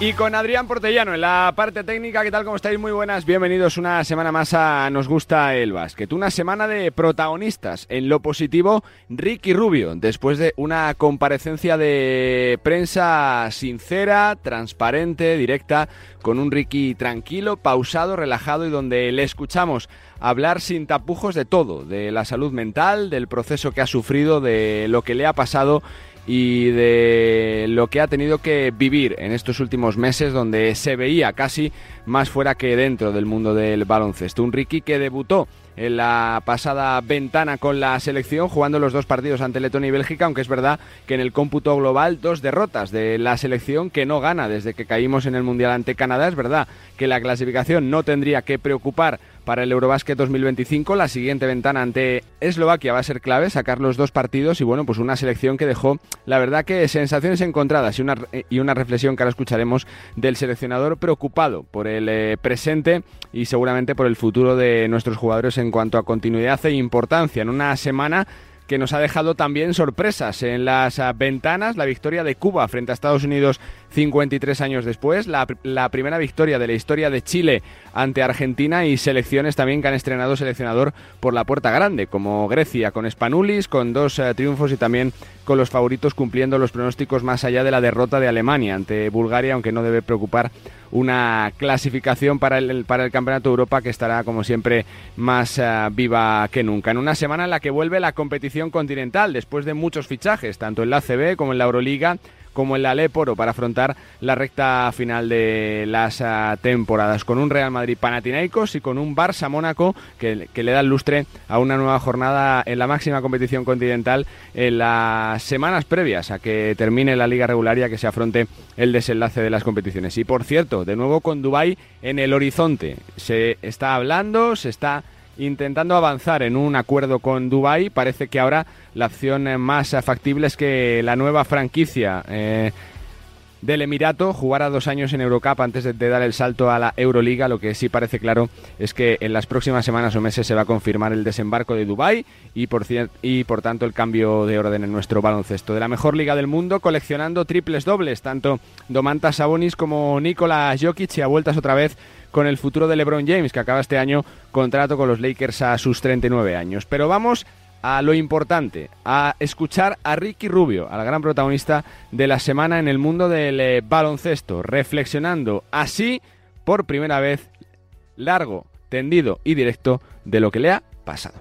Y con Adrián Portellano en la parte técnica, ¿qué tal? ¿Cómo estáis? Muy buenas, bienvenidos una semana más a Nos Gusta el Básquet. Una semana de protagonistas. En lo positivo, Ricky Rubio, después de una comparecencia de prensa sincera, transparente, directa, con un Ricky tranquilo, pausado, relajado y donde le escuchamos hablar sin tapujos de todo, de la salud mental, del proceso que ha sufrido, de lo que le ha pasado y de lo que ha tenido que vivir en estos últimos meses donde se veía casi más fuera que dentro del mundo del baloncesto. Un Ricky que debutó en la pasada ventana con la selección, jugando los dos partidos ante Letonia y Bélgica, aunque es verdad que en el cómputo global dos derrotas de la selección que no gana desde que caímos en el Mundial ante Canadá. Es verdad que la clasificación no tendría que preocupar para el Eurobásquet 2025. La siguiente ventana ante Eslovaquia va a ser clave, sacar los dos partidos y bueno, pues una selección que dejó, la verdad que sensaciones encontradas y una, y una reflexión que ahora escucharemos del seleccionador preocupado por el eh, presente y seguramente por el futuro de nuestros jugadores en cuanto a continuidad e importancia en una semana que nos ha dejado también sorpresas en las ah, ventanas. La victoria de Cuba frente a Estados Unidos 53 años después, la, primera victoria de la historia de Chile ante Argentina y selecciones también que han estrenado seleccionador por la puerta grande, como Grecia con Spanulis, con dos eh, triunfos y también con los favoritos cumpliendo los pronósticos más allá de la derrota de Alemania ante Bulgaria, aunque no debe preocupar una clasificación para el, para el Campeonato de Europa que estará, como siempre, más eh, viva que nunca. En una semana en la que vuelve la competición continental, después de muchos fichajes, tanto en la ACB como en la Euroliga, como en la Leporo para afrontar la recta final de las ah, temporadas, con un Real Madrid Panathinaikos y con un Barça Mónaco que, le da lustre a una nueva jornada en la máxima competición continental en las semanas previas a que termine la liga regular y a que se afronte el desenlace de las competiciones. Y por cierto, de nuevo con Dubái en el horizonte. Se está hablando, se está intentando avanzar en un acuerdo con Dubai. Parece que ahora la opción más factible es que la nueva franquicia eh, del Emirato jugara dos años en Eurocup antes de, dar el salto a la Euroliga. Lo que sí parece claro es que en las próximas semanas o meses se va a confirmar el desembarco de Dubai y por, y por tanto el cambio de orden en nuestro baloncesto. De la mejor liga del mundo, coleccionando triples dobles, tanto Domantas Sabonis como Nikola Jokic y a vueltas otra vez con el futuro de LeBron James, que acaba este año contrato con los Lakers a sus 39 años. Pero vamos a lo importante, a escuchar a Ricky Rubio, al gran protagonista de la semana en el mundo del eh, baloncesto, reflexionando así por primera vez largo, tendido y directo de lo que le ha pasado.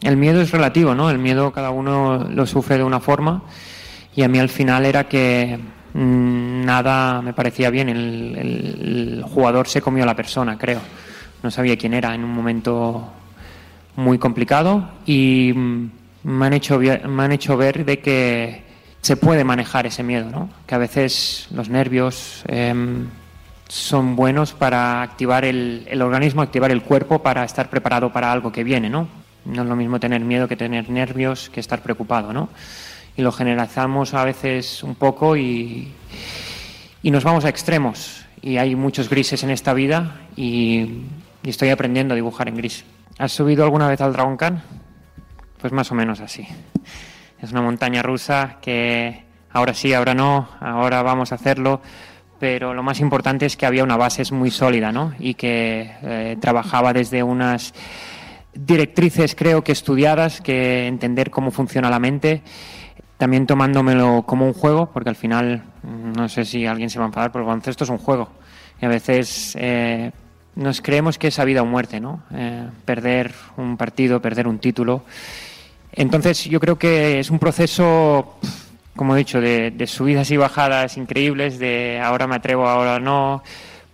El miedo es relativo, ¿no? El miedo cada uno lo sufre de una forma y a mí al final era que nada me parecía bien. El, jugador se comió a la persona, creo. No sabía quién era en un momento muy complicado y mm, me han hecho, me han hecho ver de que se puede manejar ese miedo, ¿no? que a veces los nervios em, son buenos para activar el, el, organismo, activar el cuerpo para estar preparado para algo que viene. ¿no? no es lo mismo tener miedo que tener nervios que estar preocupado. ¿no? Y lo generalizamos a veces un poco y, y nos vamos a extremos. Y hay muchos grises en esta vida y, estoy aprendiendo a dibujar en gris. ¿Has subido alguna vez al Dragon Khan? Pues más o menos así. Es una montaña rusa que ahora sí, ahora no, ahora vamos a hacerlo, pero lo más importante es que había una base muy sólida, ¿no? Y que eh, trabajaba desde unas directrices, creo que estudiadas, que entender cómo funciona la mente también tomándomelo como un juego, porque al final, mm, no sé si alguien se va a enfadar, pero el baloncesto es un juego. Y a veces eh, nos creemos que es a vida o muerte, ¿no? Eh, perder un partido, perder un título. Entonces yo creo que es un proceso, como he dicho, de, de subidas y bajadas increíbles, de ahora me atrevo, ahora no,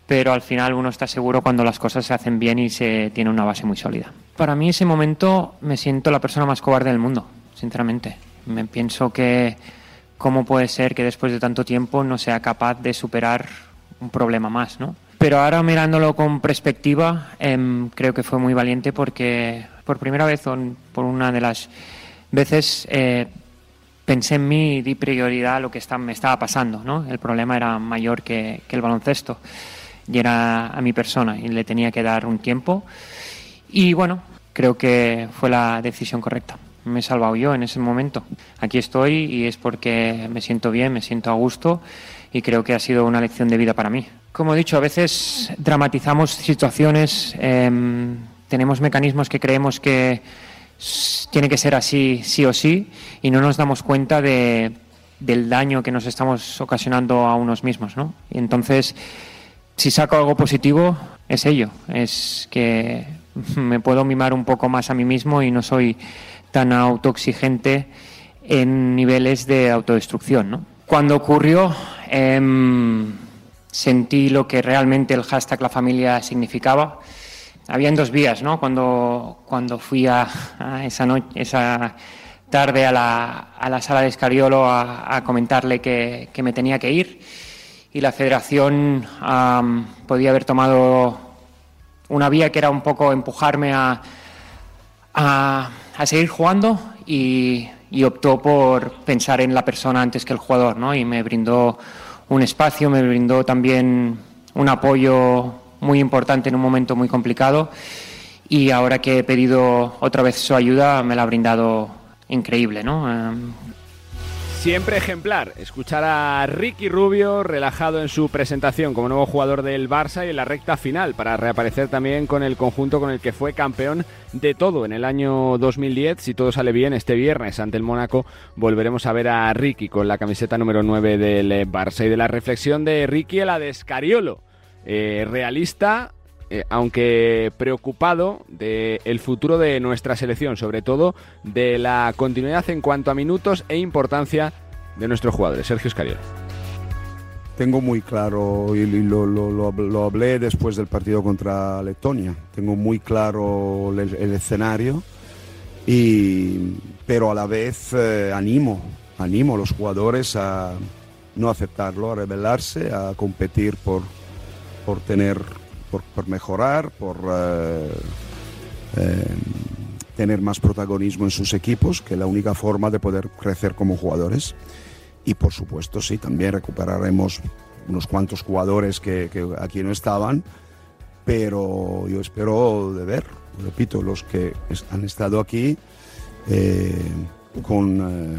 pero al final uno está seguro cuando las cosas se hacen bien y se tiene una base muy sólida. Para mí ese momento me siento la persona más cobarde del mundo, sinceramente. Me pienso que cómo puede ser que después de tanto tiempo no sea capaz de superar un problema más, ¿no? Pero ahora mirándolo con perspectiva, em, creo que fue muy valiente porque por primera vez, por una de las veces, eh, pensé en mí y di prioridad a lo que me estaba pasando, ¿no? El problema era mayor que el baloncesto y era a mi persona y le tenía que dar un tiempo. Y bueno, creo que fue la decisión correcta. Me he salvado yo en ese momento. Aquí estoy y es porque me siento bien, me siento a gusto y creo que ha sido una lección de vida para mí. Como he dicho, a veces dramatizamos situaciones, em, tenemos mecanismos que creemos que tiene que ser así, sí o sí, y no nos damos cuenta de, del daño que nos estamos ocasionando a unos mismos. ¿no? Entonces, si saco algo positivo, es ello, es que me puedo mimar un poco más a mí mismo y no soy tan autoexigente en niveles de autodestrucción. ¿no? Cuando ocurrió, em, sentí lo que realmente el hashtag La Familia significaba. Habían dos vías, ¿no? Cuando, cuando fui a, esa, noche, esa tarde a la, a la sala de Escariolo a, comentarle que, que, me tenía que ir y la federación podía haber tomado una vía que era un poco empujarme a, a, a seguir jugando y, optó por pensar en la persona antes que el jugador, ¿no? Y me brindó un espacio, me brindó también un apoyo muy importante en un momento muy complicado y ahora que he pedido otra vez su ayuda me la ha brindado increíble, ¿no? Em, Siempre ejemplar, escuchar a Ricky Rubio relajado en su presentación como nuevo jugador del Barça y en la recta final para reaparecer también con el conjunto con el que fue campeón de todo en el año 2010. Si todo sale bien, este viernes ante el Mónaco volveremos a ver a Ricky con la camiseta número 9 del Barça y de la reflexión de Ricky a la de Scariolo. Eh, realista, eh, aunque preocupado del el futuro de nuestra selección, sobre todo de la continuidad en cuanto a minutos e importancia de nuestros jugadores. Sergio Escariolo. Tengo muy claro, y lo, lo, hablé después del partido contra Letonia, tengo muy claro el, escenario, y, pero a la vez eh, animo, animo a los jugadores a no aceptarlo, a rebelarse, a competir por, por tener por, mejorar, por eh, eh, tener más protagonismo en sus equipos, que es la única forma de poder crecer como jugadores. Y por supuesto, sí, también recuperaremos unos cuantos jugadores que, aquí no estaban, pero yo espero de ver, repito, los que han estado aquí eh, con,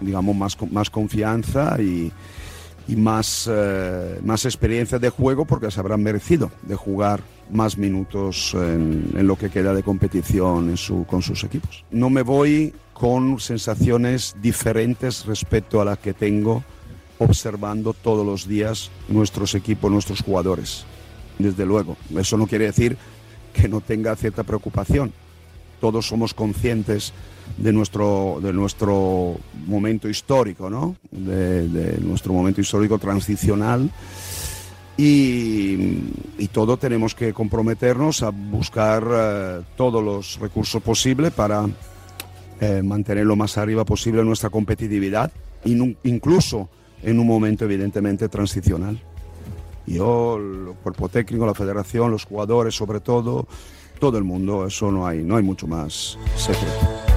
digamos, más, más confianza y, y más, eh, más experiencia de juego porque se habrán merecido de jugar más minutos en, lo que queda de competición en su, con sus equipos. No me voy con sensaciones diferentes respecto a las que tengo observando todos los días nuestros equipos, nuestros jugadores. Desde luego, eso no quiere decir que no tenga cierta preocupación. Todos somos conscientes de nuestro, de nuestro momento histórico, ¿no? de, nuestro momento histórico transicional. Y, y, todo tenemos que comprometernos a buscar eh, todos los recursos posibles para eh, mantener lo más arriba posible nuestra competitividad, incluso en un momento evidentemente transicional. Yo, el cuerpo técnico, la federación, los jugadores sobre todo, todo el mundo, eso no hay, no hay mucho más secreto.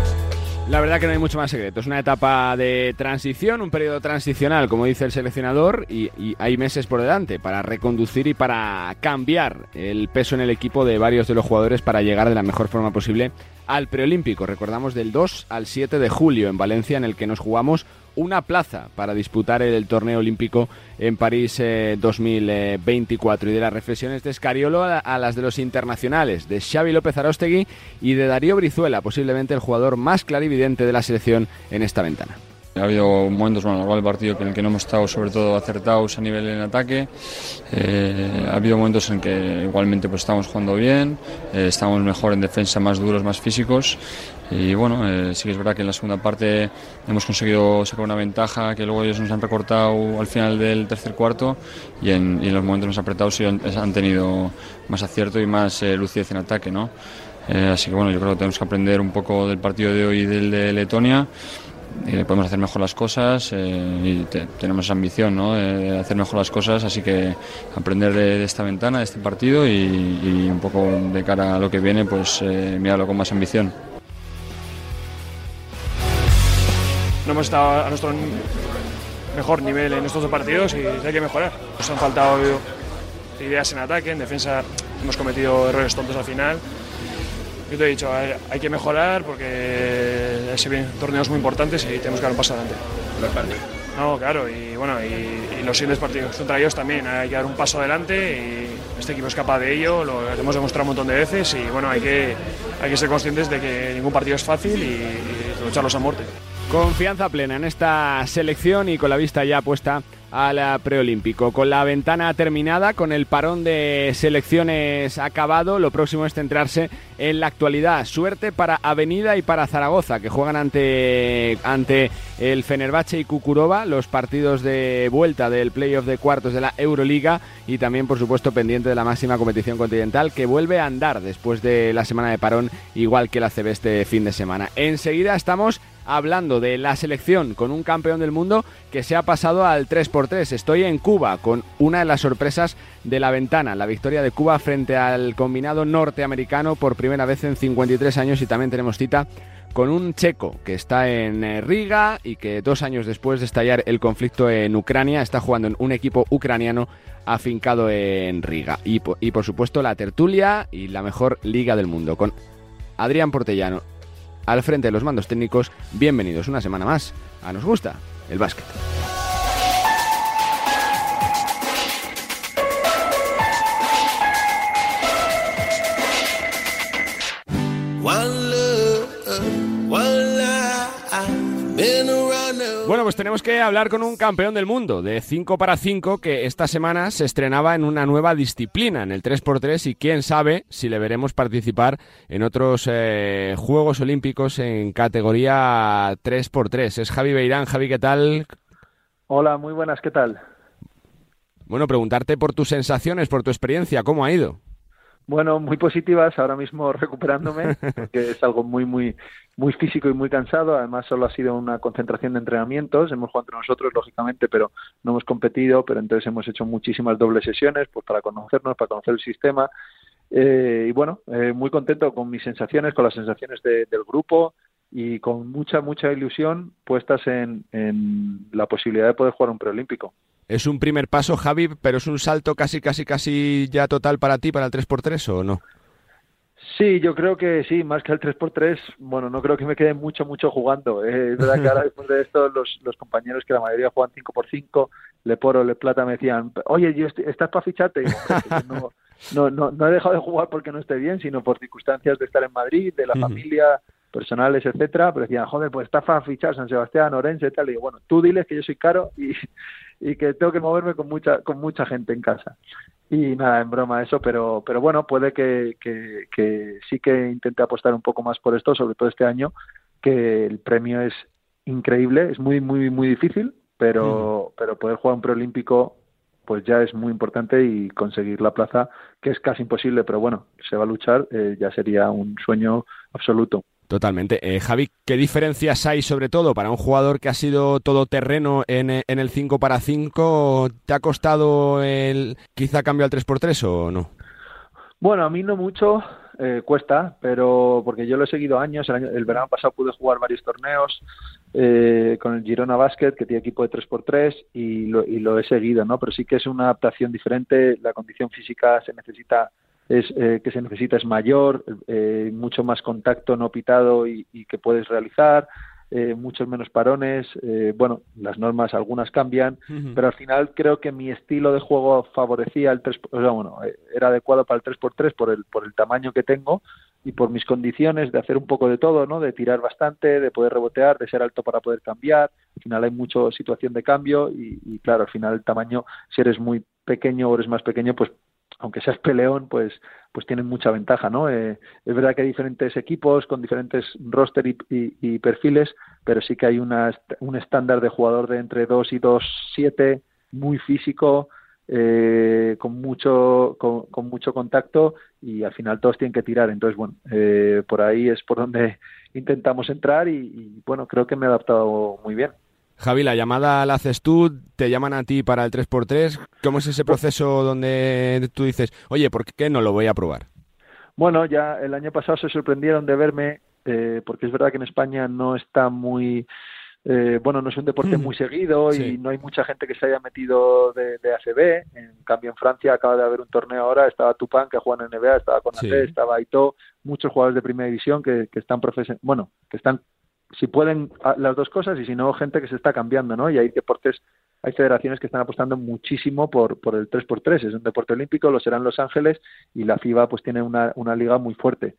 La verdad que no hay mucho más secreto. Es una etapa de transición, un periodo transicional, como dice el seleccionador, y, hay meses por delante para reconducir y para cambiar el peso en el equipo de varios de los jugadores para llegar de la mejor forma posible al preolímpico. Recordamos del 2 al 7 de julio en Valencia, en el que nos jugamos una plaza para disputar el torneo olímpico en París 2024. Eh, y de las reflexiones de Scariolo a, las de los internacionales, de Xavi López Arostegui y de Darío Brizuela, posiblemente el jugador más clarividente de la selección en esta ventana. Ha habido momentos, bueno, igual el partido en el que no hemos estado sobre todo acertados a nivel en ataque. Eh, ha habido momentos en que igualmente pues estamos jugando bien, eh, estamos mejor en defensa, más duros, más físicos. Y bueno, eh, sí que es verdad que en la segunda parte hemos conseguido sacar una ventaja que luego ellos nos han recortado al final del tercer cuarto y en, y en los momentos más apretados sí han, tenido más acierto y más lucidez en ataque. ¿no? así que bueno, yo creo que tenemos que aprender un poco del partido de hoy y del de Letonia podemos hacer mejor las cosas eh, y tenemos esa ambición ¿no? de hacer mejor las cosas, así que aprender de, esta ventana, de este partido y, un poco de cara a lo que viene, pues eh, mirarlo con más ambición. No hemos estado a nuestro mejor nivel en estos dos partidos y hay que mejorar. Nos han faltado ideas en ataque, en defensa hemos cometido errores tontos al final yo te he dicho, hay, que mejorar porque se vienen torneos muy importantes y tenemos que dar un paso adelante. No, claro, y bueno, y, y los siguientes partidos contra ellos también, hay que dar un paso adelante y este equipo es capaz de ello, lo hemos demostrado un montón de veces y bueno, hay que, hay que ser conscientes de que ningún partido es fácil y, y lucharlos a muerte. Confianza plena en esta selección y con la vista ya puesta al preolímpico. Con la ventana terminada, con el parón de selecciones acabado, lo próximo es centrarse en la actualidad. Suerte para Avenida y para Zaragoza, que juegan ante, ante el Fenerbahce y Kukurova, los partidos de vuelta del playoff de cuartos de la Euroliga y también, por supuesto, pendiente de la máxima competición continental, que vuelve a andar después de la semana de parón, igual que la CB este fin de semana. Enseguida estamos hablando de la selección con un campeón del mundo que se ha pasado al 3x3. Estoy en Cuba con una de las sorpresas de la ventana, la victoria de Cuba frente al combinado norteamericano por primera vez en 53 años y también tenemos cita con un checo que está en eh, Riga y que dos años después de estallar el conflicto en Ucrania está jugando en un equipo ucraniano afincado en Riga. Y, y por supuesto la tertulia y la mejor liga del mundo con Adrián Portellano al frente de los mandos técnicos. Bienvenidos una semana más a Nos Gusta el Básquet. Pues tenemos que hablar con un campeón del mundo de 5 para 5 que esta semana se estrenaba en una nueva disciplina, en el 3x3, y quién sabe si le veremos participar en otros eh, Juegos Olímpicos en categoría 3x3. Es Javi Beirán. Javi, ¿qué tal? Hola, muy buenas, ¿qué tal? Bueno, preguntarte por tus sensaciones, por tu experiencia, ¿cómo ha ido? Bueno, muy positivas, ahora mismo recuperándome, porque es algo muy, muy, muy físico y muy cansado. Además, solo ha sido una concentración de entrenamientos. Hemos jugado entre nosotros, lógicamente, pero no hemos competido. Pero entonces hemos hecho muchísimas dobles sesiones, pues para conocernos, para conocer el sistema. Eh, y bueno, eh, muy contento con mis sensaciones, con las sensaciones de, del grupo y con mucha, mucha ilusión puestas en, en la posibilidad de poder jugar un preolímpico. Es un primer paso, Javi, pero es un salto casi, casi, casi ya total para ti, para el 3x3 o no? Sí, yo creo que sí, más que el 3x3, bueno, no creo que me quede mucho, mucho jugando. Eh, es verdad que ahora después de esto los, los compañeros que la mayoría juegan 5x5, Le Poro, Le Plata me decían, oye, yo est- ¿estás para ficharte? Y, no, no, no, no he dejado de jugar porque no esté bien, sino por circunstancias de estar en Madrid, de la familia, personales, etcétera, pero decían, joder, pues está para fichar San Sebastián, Orense, tal, y digo, bueno, tú diles que yo soy caro y, y que tengo que moverme con mucha, con mucha gente en casa. Y nada, en broma eso, pero, pero bueno, puede que, que, que sí que intente apostar un poco más por esto, sobre todo este año, que el premio es increíble, es muy, muy, muy difícil, pero, pero poder jugar un preolímpico pues ya es muy importante y conseguir la plaza, que es casi imposible, pero bueno, se va a luchar, eh, ya sería un sueño absoluto. Totalmente. Eh, Javi, ¿qué diferencias hay sobre todo para un jugador que ha sido todoterreno en, eh, en el 5 para 5? ¿Te ha costado el quizá cambio al 3x3 o no? Bueno, a mí no mucho, eh, cuesta, pero porque yo lo he seguido años, el, año, el verano pasado pude jugar varios torneos eh, con el Girona Basket, que tiene equipo de 3x3, y lo, y lo he seguido, ¿no? Pero sí que es una adaptación diferente, la condición física se necesita es eh, que se necesita es mayor, eh, mucho más contacto no pitado y, y que puedes realizar, eh, muchos menos parones, eh, bueno, las normas algunas cambian, pero al final creo que mi estilo de juego favorecía el 3, o sea, bueno, era adecuado para el 3x3 por el, por el tamaño que tengo y por mis condiciones de hacer un poco de todo, ¿no? De tirar bastante, de poder rebotear, de ser alto para poder cambiar. Al final hay mucha situación de cambio y, y claro, al final el tamaño, si eres muy pequeño o eres más pequeño, pues aunque seas peleón, pues, pues tienen mucha ventaja, ¿no? Eh, es verdad que hay diferentes equipos con diferentes roster y, y, perfiles, pero sí que hay una, un estándar de jugador de entre 2 y 2-7, muy físico, eh, con mucho con, con, mucho contacto y al final todos tienen que tirar. Entonces, bueno, eh, por ahí es por donde intentamos entrar y, y, bueno, creo que me he adaptado muy bien. Javi, la llamada la haces tú, te llaman a ti para el 3x3. ¿Cómo es ese proceso donde tú dices, oye, ¿por qué no lo voy a probar? Bueno, ya el año pasado se sorprendieron de verme, eh, porque es verdad que en España no está muy eh, bueno, no es un deporte muy seguido y no hay mucha gente que se haya metido de, de, ACB. En cambio, en Francia acaba de haber un torneo ahora. Estaba Tupan, que juega en NBA, estaba con sí. estaba Aito, muchos jugadores de primera división que, que están profesion bueno, que están, si pueden, las dos cosas y si no, gente que se está cambiando, ¿no? Y hay deportes, hay federaciones que están apostando muchísimo por, por el 3x3. Es un deporte olímpico, lo serán Los Ángeles y la FIBA pues tiene una, una liga muy fuerte.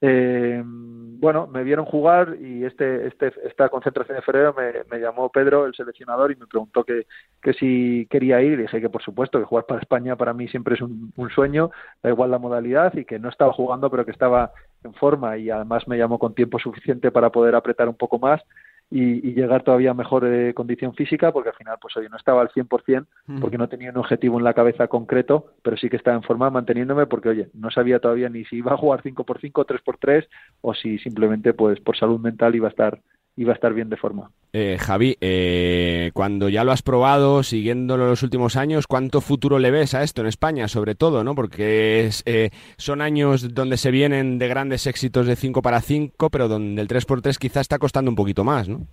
Eh, bueno, me vieron jugar y este, este, esta concentración de febrero me, me llamó Pedro, el seleccionador, y me preguntó que, que, si quería ir. Y dije que por supuesto, que jugar para España para mí siempre es un, un, sueño, da igual la modalidad, y que no estaba jugando, pero que estaba en forma y además me llamó con tiempo suficiente para poder apretar un poco más y, y, llegar todavía a mejor eh, condición física, porque al final, pues oye, no estaba al 100%, porque no tenía un objetivo en la cabeza concreto, pero sí que estaba en forma manteniéndome, porque oye, no sabía todavía ni si iba a jugar 5x5, 3x3, o si simplemente, pues por salud mental iba a estar iba a estar bien de forma. Eh, Javi, eh, cuando ya lo has probado, siguiéndolo los últimos años, ¿cuánto futuro le ves a esto en España, sobre todo, no? Porque eh, son años donde se vienen de grandes éxitos de 5 para 5, pero donde el 3x3 quizá está costando un poquito más, ¿no?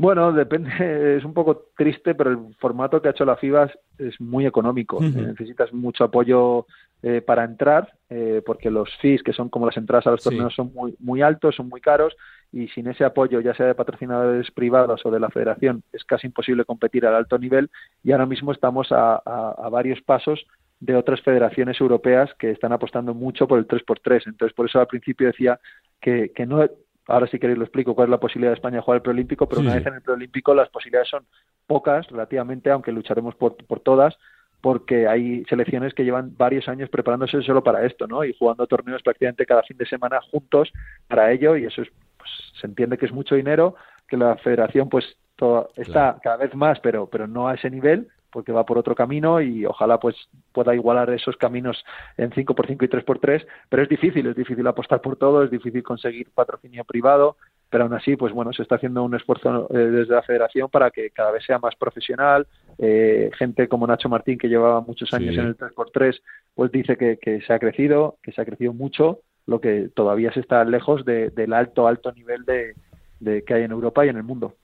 Bueno, depende, es un poco triste, pero el formato que ha hecho la FIBA es, muy económico. Uh -huh. Necesitas mucho apoyo eh, para entrar, eh, porque los fees, que son como las entradas a los torneos, sí. son muy, muy altos, son muy caros, y sin ese apoyo, ya sea de patrocinadores privados o de la federación, es casi imposible competir al alto nivel. Y ahora mismo estamos a, a, a varios pasos de otras federaciones europeas que están apostando mucho por el 3x3. Entonces, por eso al principio decía que, que no Ahora si queréis lo explico cuál es la posibilidad de España de jugar el preolímpico, pero sí. una vez en el preolímpico las posibilidades son pocas relativamente, aunque lucharemos por, por todas, porque hay selecciones que llevan varios años preparándose solo para esto, ¿no? Y jugando torneos prácticamente cada fin de semana juntos para ello, y eso es, pues, se entiende que es mucho dinero, que la federación pues está claro. cada vez más, pero, pero no a ese nivel, porque va por otro camino y ojalá pues pueda igualar esos caminos en 5x5 y 3x3, pero es difícil, es difícil apostar por todo, es difícil conseguir patrocinio privado, pero aún así, pues bueno, se está haciendo un esfuerzo eh, desde la federación para que cada vez sea más profesional, eh, gente como Nacho Martín, que llevaba muchos años sí. en el 3x3, pues dice que, que, se ha crecido, que se ha crecido mucho, lo que todavía se está lejos de, del alto, alto nivel de, de que hay en Europa y en el mundo.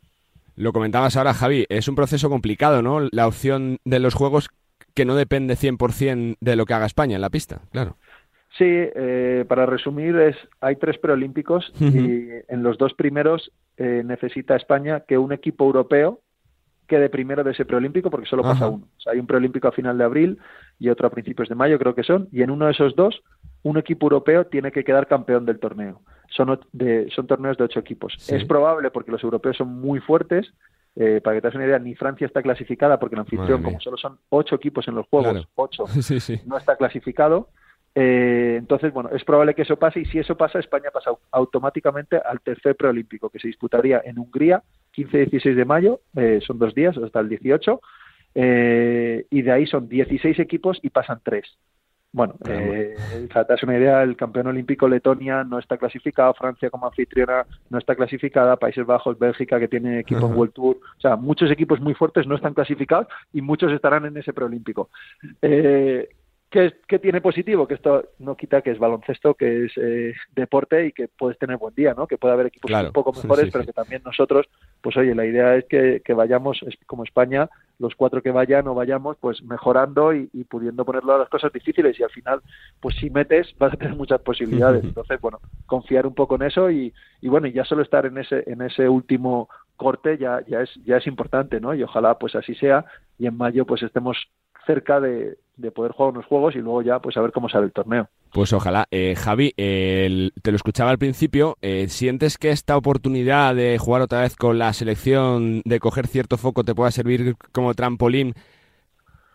Lo comentabas ahora, Javi, es un proceso complicado, ¿no? La opción de los juegos que no depende 100% de lo que haga España en la pista, claro. Sí, eh, para resumir, es hay tres preolímpicos uh -huh. y en los dos primeros eh, necesita España que un equipo europeo quede primero de ese preolímpico porque solo pasa Ajá. uno. O sea, hay un preolímpico a final de abril y otro a principios de mayo, creo que son, y en uno de esos dos, un equipo europeo tiene que quedar campeón del torneo son, de, son torneos de ocho equipos. Sí. Es probable, porque los europeos son muy fuertes, eh, para que te hagas una idea, ni Francia está clasificada, porque el anfitrión, como solo son ocho equipos en los Juegos, claro. ocho, sí, sí. no está clasificado. Eh, entonces, bueno, es probable que eso pase, y si eso pasa, España pasa automáticamente al tercer preolímpico, que se disputaría en Hungría, 15-16 de mayo, eh, son dos días, hasta el 18, eh, y de ahí son 16 equipos y pasan tres. Bueno, eh, para darse una idea, el campeón olímpico Letonia no está clasificado, Francia como anfitriona no está clasificada, Países Bajos, Bélgica que tiene equipo en World Tour, o sea, muchos equipos muy fuertes no están clasificados y muchos estarán en ese preolímpico. Eh, ¿Qué, ¿Qué, tiene positivo? Que esto no quita que es baloncesto, que es eh, deporte y que puedes tener buen día, ¿no? Que puede haber equipos claro. un poco mejores, sí, pero sí. que también nosotros, pues oye, la idea es que, que, vayamos, como España, los cuatro que vayan o vayamos, pues mejorando y, y, pudiendo ponerlo a las cosas difíciles y al final, pues si metes, vas a tener muchas posibilidades. Entonces, bueno, confiar un poco en eso y, y bueno, y ya solo estar en ese, en ese último corte ya, ya es, ya es importante, ¿no? Y ojalá pues así sea y en mayo pues estemos cerca de, de, poder jugar unos juegos y luego ya pues a ver cómo sale el torneo. Pues ojalá. Eh, Javi, eh, te lo escuchaba al principio, eh, ¿sientes que esta oportunidad de jugar otra vez con la selección, de coger cierto foco, te pueda servir como trampolín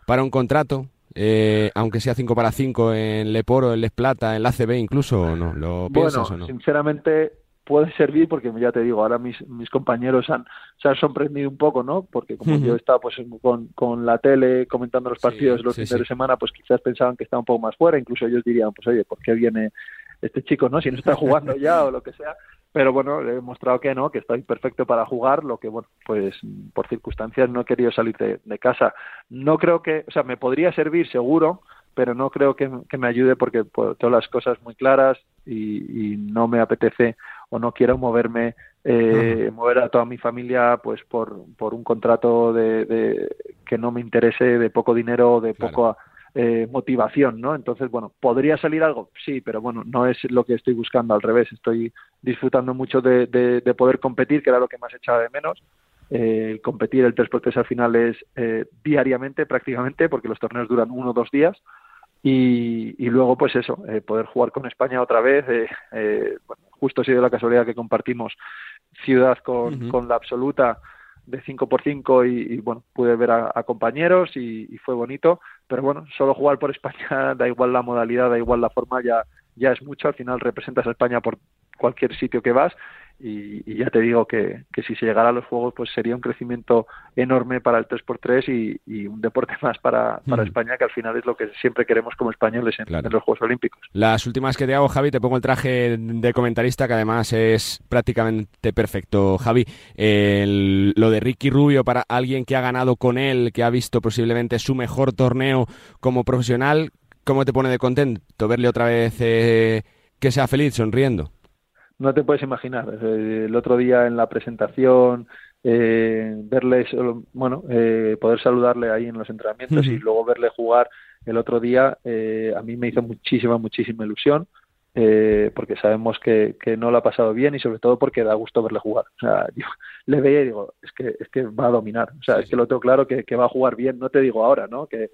para un contrato? Eh, aunque sea 5 para 5 en Leporo, en Les Plata, en la CB incluso, ¿o no? ¿Lo piensas bueno, o no? sinceramente puede servir porque ya te digo, ahora mis, mis compañeros han, se han sorprendido un poco, ¿no? Porque como uh -huh. yo estaba pues con, con la tele comentando los partidos sí, los sí, fines sí. de semana, pues quizás pensaban que estaba un poco más fuera, incluso ellos dirían, pues oye, ¿por qué viene este chico, no? Si no está jugando ya o lo que sea. Pero bueno, le he demostrado que no, que estoy perfecto para jugar, lo que, bueno, pues por circunstancias no he querido salir de, de casa. No creo que, o sea, me podría servir seguro, pero no creo que, que me ayude porque pues, tengo las cosas muy claras y, y, no me apetece o no quiero moverme eh, mover a toda mi familia pues por, por un contrato de, de, que no me interese de poco dinero o de poco eh, motivación no entonces bueno podría salir algo sí pero bueno no es lo que estoy buscando al revés estoy disfrutando mucho de, de, poder competir que era lo que más echaba de menos. Eh, competir el 3x3 al final es eh, diariamente prácticamente porque los torneos duran uno o dos días. Y, y luego pues eso eh, poder jugar con España otra vez eh, eh, justo ha sido la casualidad que compartimos ciudad con, con la absoluta de 5 por 5 y, y, bueno, pude ver a, a compañeros y, y, fue bonito, pero bueno, solo jugar por España, da igual la modalidad, da igual la forma, ya, ya es mucho, al final representas a España por cualquier sitio que vas y, y, ya te digo que, que, si se llegara a los Juegos pues sería un crecimiento enorme para el 3x3 y, y un deporte más para, para mm. España que al final es lo que siempre queremos como españoles en, claro. en, los Juegos Olímpicos. Las últimas que te hago Javi, te pongo el traje de comentarista que además es prácticamente perfecto Javi, el, lo de Ricky Rubio para alguien que ha ganado con él, que ha visto posiblemente su mejor torneo como profesional, ¿cómo te pone de contento verle otra vez eh, que sea feliz, sonriendo? No te puedes imaginar. El otro día en la presentación, eh, verle, bueno, eh, poder saludarle ahí en los entrenamientos y luego verle jugar el otro día, eh, a mí me hizo muchísima, muchísima ilusión. Eh, porque sabemos que, que, no lo ha pasado bien y sobre todo porque da gusto verle jugar. O sea, yo le veía y digo, es que, es que va a dominar. O sea, sí, es que lo tengo claro que, que, va a jugar bien. No te digo ahora, ¿no? Que,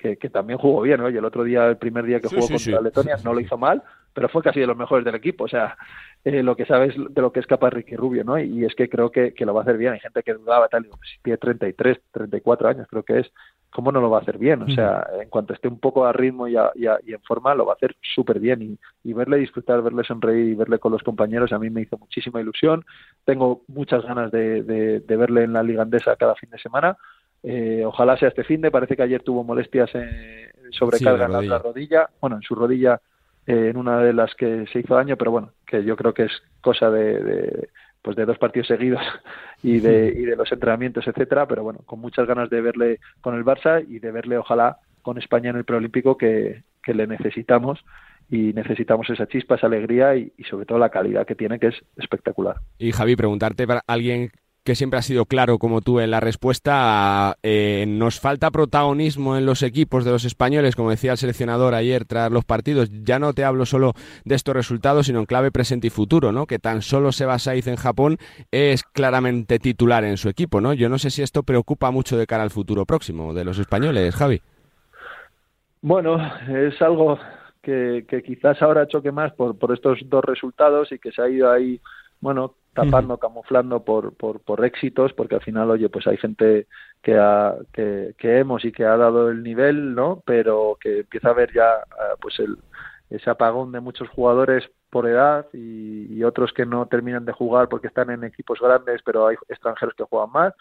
que, que también jugó bien. Oye, el otro día, el primer día que sí, jugó contra Letonia, no lo hizo mal, pero fue casi de los mejores del equipo. O sea, eh, lo que sabes de lo que es capaz Ricky Rubio, ¿no? Y, y es que creo que, que, lo va a hacer bien. Hay gente que dudaba, tal, digo, si tiene 33, 34 años, creo que es. ¿Cómo no lo va a hacer bien? O sea, en cuanto esté un poco a ritmo y, a, y, a, y en forma, lo va a hacer súper bien. Y, y, verle disfrutar, verle sonreír y verle con los compañeros, a mí me hizo muchísima ilusión. Tengo muchas ganas de, de, de verle en la Liga Andesa cada fin de semana. Eh, ojalá sea este fin de. Parece que ayer tuvo molestias eh, sobrecarga sí, en la rodilla. Bueno, en su rodilla eh, en una de las que se hizo daño, pero bueno, que yo creo que es cosa de, de pues de dos partidos seguidos y de, y de los entrenamientos, etcétera, pero bueno, con muchas ganas de verle con el Barça y de verle ojalá con España en el preolímpico que, que le necesitamos y necesitamos esa chispa, esa alegría y, y, sobre todo la calidad que tiene, que es espectacular. Y Javi, preguntarte para alguien que siempre ha sido claro como tú en la respuesta, eh, nos falta protagonismo en los equipos de los españoles, como decía el seleccionador ayer tras los partidos. Ya no te hablo solo de estos resultados, sino en clave presente y futuro, ¿no? Que tan solo Seba Saiz en Japón es claramente titular en su equipo, ¿no? Yo no sé si esto preocupa mucho de cara al futuro próximo de los españoles, Javi. Bueno, es algo que, que quizás ahora choque más por, por estos dos resultados y que se ha ido ahí bueno, tapando, uh -huh. camuflando por, por, por éxitos, porque al final, oye, pues hay gente que, ha, que, que hemos y que ha dado el nivel, ¿no? Pero que empieza a ver ya, uh, pues, el, ese apagón de muchos jugadores por edad y, y, otros que no terminan de jugar porque están en equipos grandes, pero hay extranjeros que juegan más.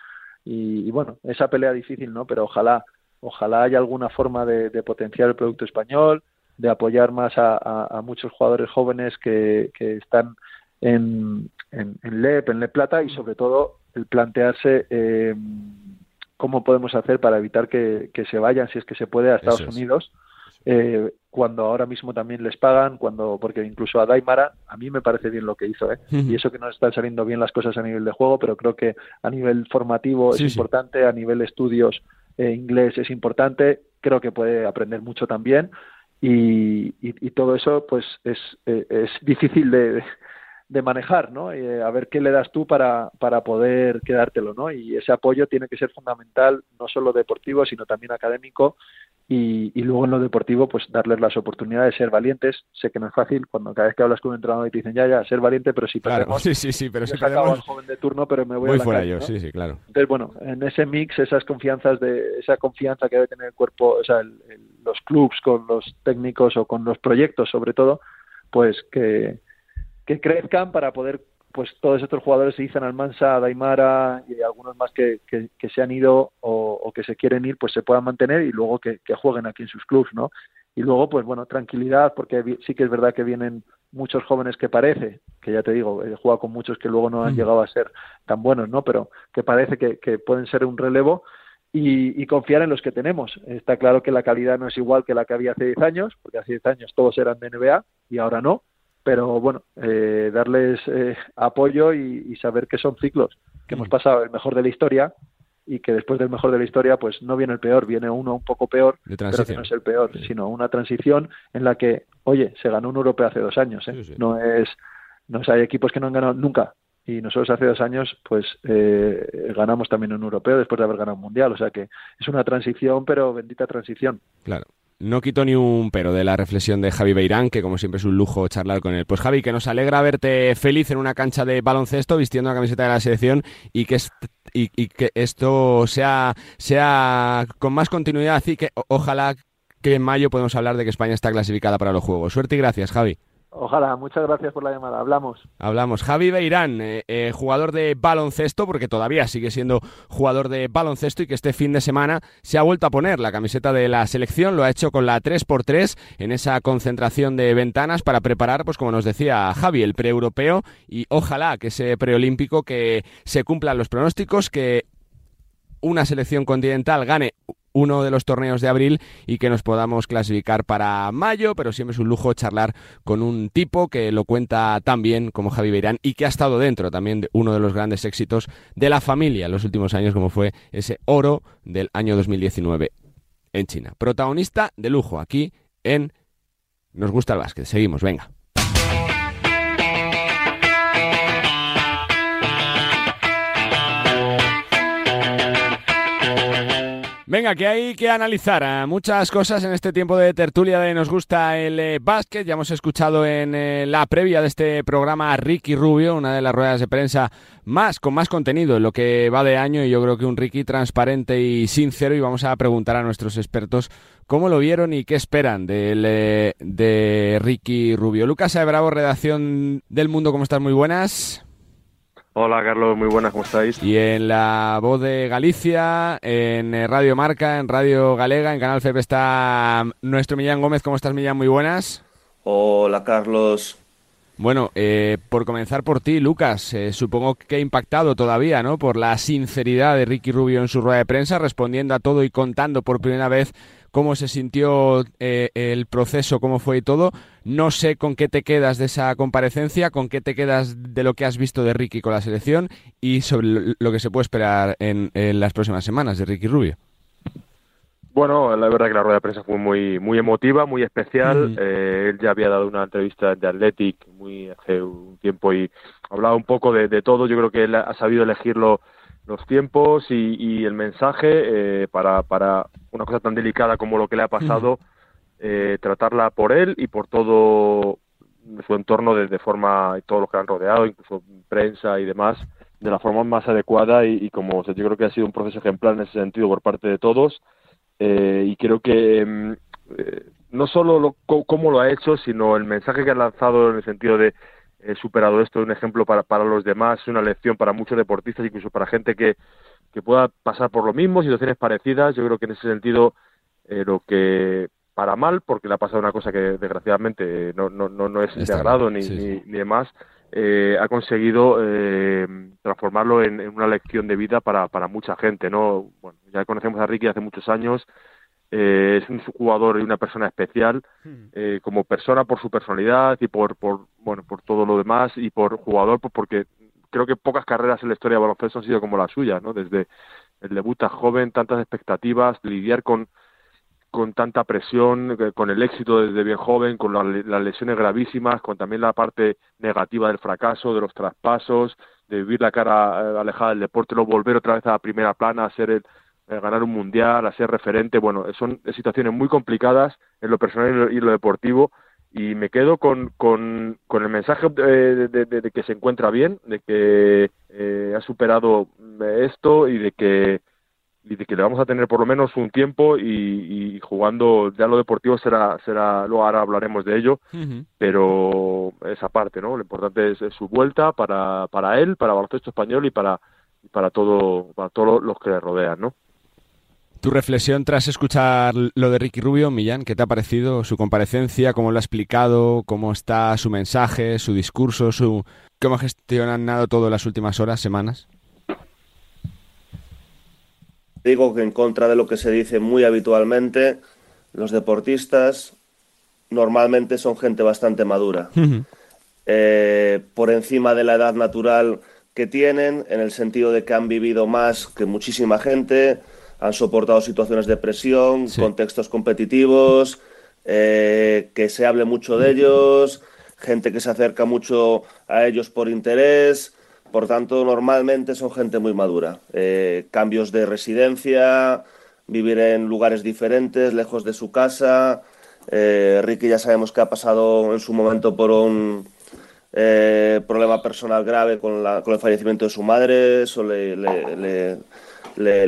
Y, y bueno, esa pelea difícil, ¿no? Pero ojalá, ojalá haya alguna forma de, de potenciar el producto español, de apoyar más a, a, a muchos jugadores jóvenes que, que están en, en, en LEP, en LEP Plata y sobre todo el plantearse eh, cómo podemos hacer para evitar que, que, se vayan, si es que se puede, a Estados es. Unidos, eh, cuando ahora mismo también les pagan, cuando porque incluso a Daimara, a mí me parece bien lo que hizo, ¿eh? Y eso que no están saliendo bien las cosas a nivel de juego, pero creo que a nivel formativo sí, es sí. importante, a nivel estudios eh, inglés es importante, creo que puede aprender mucho también. Y, y, y todo eso pues es, eh, es difícil de, de manejar, ¿no? Eh, a ver qué le das tú para, para poder quedártelo, ¿no? Y ese apoyo tiene que ser fundamental, no solo deportivo, sino también académico. Y, y luego en lo deportivo, pues darles las oportunidades de ser valientes. Sé que no es fácil cuando cada vez que hablas con un entrenador y te dicen, ya, ya, ser valiente, pero si claro, perdemos, sí, sí, sí, pero si perdemos, al joven de turno, pero me voy, voy a la fuera calle, yo, ¿no? sí, sí, claro. Entonces, bueno, en ese mix, esas confianzas de, esa confianza que debe tener el cuerpo, o sea, el, el, los clubs con los técnicos o con los proyectos, sobre todo, pues que, que crezcan para poder pues todos estos jugadores se dicen Almansa, Daimara y algunos más que, que, que se han ido o, o, que se quieren ir, pues se puedan mantener y luego que, que, jueguen aquí en sus clubs, ¿no? Y luego, pues bueno, tranquilidad, porque sí que es verdad que vienen muchos jóvenes que parece, que ya te digo, he jugado con muchos que luego no han mm. llegado a ser tan buenos, ¿no? Pero que parece que, que pueden ser un relevo y, y, confiar en los que tenemos. Está claro que la calidad no es igual que la que había hace 10 años, porque hace 10 años todos eran de NBA y ahora no pero bueno, eh, darles eh, apoyo y, saber que son ciclos, que hemos pasado el mejor de la historia y que después del mejor de la historia pues no viene el peor, viene uno un poco peor, pero que no es el peor, sino una transición en la que, oye, se ganó un europeo hace dos años, ¿eh? no es, no hay equipos que no han ganado nunca y nosotros hace dos años pues eh, ganamos también un europeo después de haber ganado un mundial, o sea que es una transición, pero bendita transición. Claro. No quito ni un pero de la reflexión de Javi Beirán, que como siempre es un lujo charlar con él. Pues Javi, que nos alegra verte feliz en una cancha de baloncesto vistiendo la camiseta de la selección y que, y, que esto sea, sea con más continuidad y que ojalá que en mayo podemos hablar de que España está clasificada para los Juegos. Suerte y gracias, Javi. Ojalá, muchas gracias por la llamada. Hablamos. Hablamos. Javi Beirán, eh, eh, jugador de baloncesto, porque todavía sigue siendo jugador de baloncesto y que este fin de semana se ha vuelto a poner la camiseta de la selección. Lo ha hecho con la 3x3 en esa concentración de ventanas para preparar, pues como nos decía Javi, el pre-europeo y ojalá que ese preolímpico que se cumplan los pronósticos, que una selección continental gane uno de los torneos de abril y que nos podamos clasificar para mayo, pero siempre es un lujo charlar con un tipo que lo cuenta tan bien como Javi Beirán y que ha estado dentro también de uno de los grandes éxitos de la familia en los últimos años, como fue ese oro del año 2019 en China. Protagonista de lujo aquí en Nos gusta el básquet. Seguimos, venga. Venga, que hay que analizar eh, muchas cosas en este tiempo de tertulia de Nos gusta el eh, básquet. Ya hemos escuchado en eh, la previa de este programa a Ricky Rubio, una de las ruedas de prensa más con más contenido en lo que va de año y yo creo que un Ricky transparente y sincero y vamos a preguntar a nuestros expertos cómo lo vieron y qué esperan de, de Ricky Rubio. Lucas Bravo, redacción del Mundo, ¿cómo estás? Muy buenas. Hola Carlos, muy buenas, ¿cómo estáis? Y en la voz de Galicia, en eh, Radio Marca, en Radio Galega, en Canal FEP está nuestro Millán Gómez. ¿Cómo estás Millán? Muy buenas. Hola Carlos. Bueno, eh, por comenzar por ti, Lucas, eh, supongo que ha impactado todavía, ¿no? Por la sinceridad de Ricky Rubio en su rueda de prensa, respondiendo a todo y contando por primera vez cómo se sintió eh, el proceso, cómo fue y todo. No sé con qué te quedas de esa comparecencia, con qué te quedas de lo que has visto de Ricky con la selección y sobre lo que se puede esperar en, las próximas semanas de Ricky Rubio. Bueno, la verdad que la rueda de prensa fue muy muy emotiva, muy especial. Eh, él ya había dado una entrevista de Athletic muy hace un tiempo y hablaba un poco de, de todo. Yo creo que él ha sabido elegirlo los tiempos y, el mensaje eh, para, para una cosa tan delicada como lo que le ha pasado, eh, tratarla por él y por todo su entorno de, de forma, y todos los que han rodeado, incluso prensa y demás, de la forma más adecuada y, como yo creo que ha sido un proceso ejemplar en ese sentido por parte de todos eh, y creo que mm, no solo lo, cómo lo ha hecho, sino el mensaje que ha lanzado en el sentido de he superado esto, un ejemplo para, para los demás, una lección para muchos deportistas, incluso para gente que, que pueda pasar por lo mismo, situaciones parecidas. Yo creo que en ese sentido, eh, lo que para mal, porque le ha pasado una cosa que desgraciadamente no, no, no, es de agrado ni, ni, demás, eh, ha conseguido eh, transformarlo en, en, una lección de vida para, para mucha gente. ¿no? Bueno, ya conocemos a Ricky hace muchos años, eh, es un jugador y una persona especial hmm. eh, como persona por su personalidad y por, por bueno por todo lo demás y por jugador pues porque creo que pocas carreras en la historia de baloncesto han sido como la suya no desde el debut a joven tantas expectativas lidiar con con tanta presión eh, con el éxito desde bien joven con las lesiones gravísimas con también la parte negativa del fracaso de los traspasos de vivir la cara alejada del deporte luego volver otra vez a la primera plana a ser el eh, ganar un mundial, a ser referente, bueno, son situaciones muy complicadas en lo personal y en lo deportivo y me quedo con, con, con el mensaje de, de, que se encuentra bien, de que eh, ha superado esto y de que y de que le vamos a tener por lo menos un tiempo y, jugando ya lo deportivo será será luego ahora hablaremos de ello pero esa parte no lo importante es, su vuelta para para él para baloncesto español y para para todo para todos los que le rodean no tu reflexión tras escuchar lo de Ricky Rubio, Millán, ¿qué te ha parecido su comparecencia? ¿Cómo lo ha explicado? ¿Cómo está su mensaje, su discurso? Su... ¿Cómo ha gestionado todo las últimas horas, semanas? Digo que en contra de lo que se dice muy habitualmente, los deportistas normalmente son gente bastante madura. eh, por encima de la edad natural que tienen, en el sentido de que han vivido más que muchísima gente, han soportado situaciones de presión, contextos competitivos, eh, que se hable mucho de ellos, gente que se acerca mucho a ellos por interés. Por tanto, normalmente son gente muy madura. Eh, cambios de residencia, vivir en lugares diferentes, lejos de su casa. Eh, Ricky ya sabemos que ha pasado en su momento por un problema personal grave con, el fallecimiento de su madre. Eso le, le,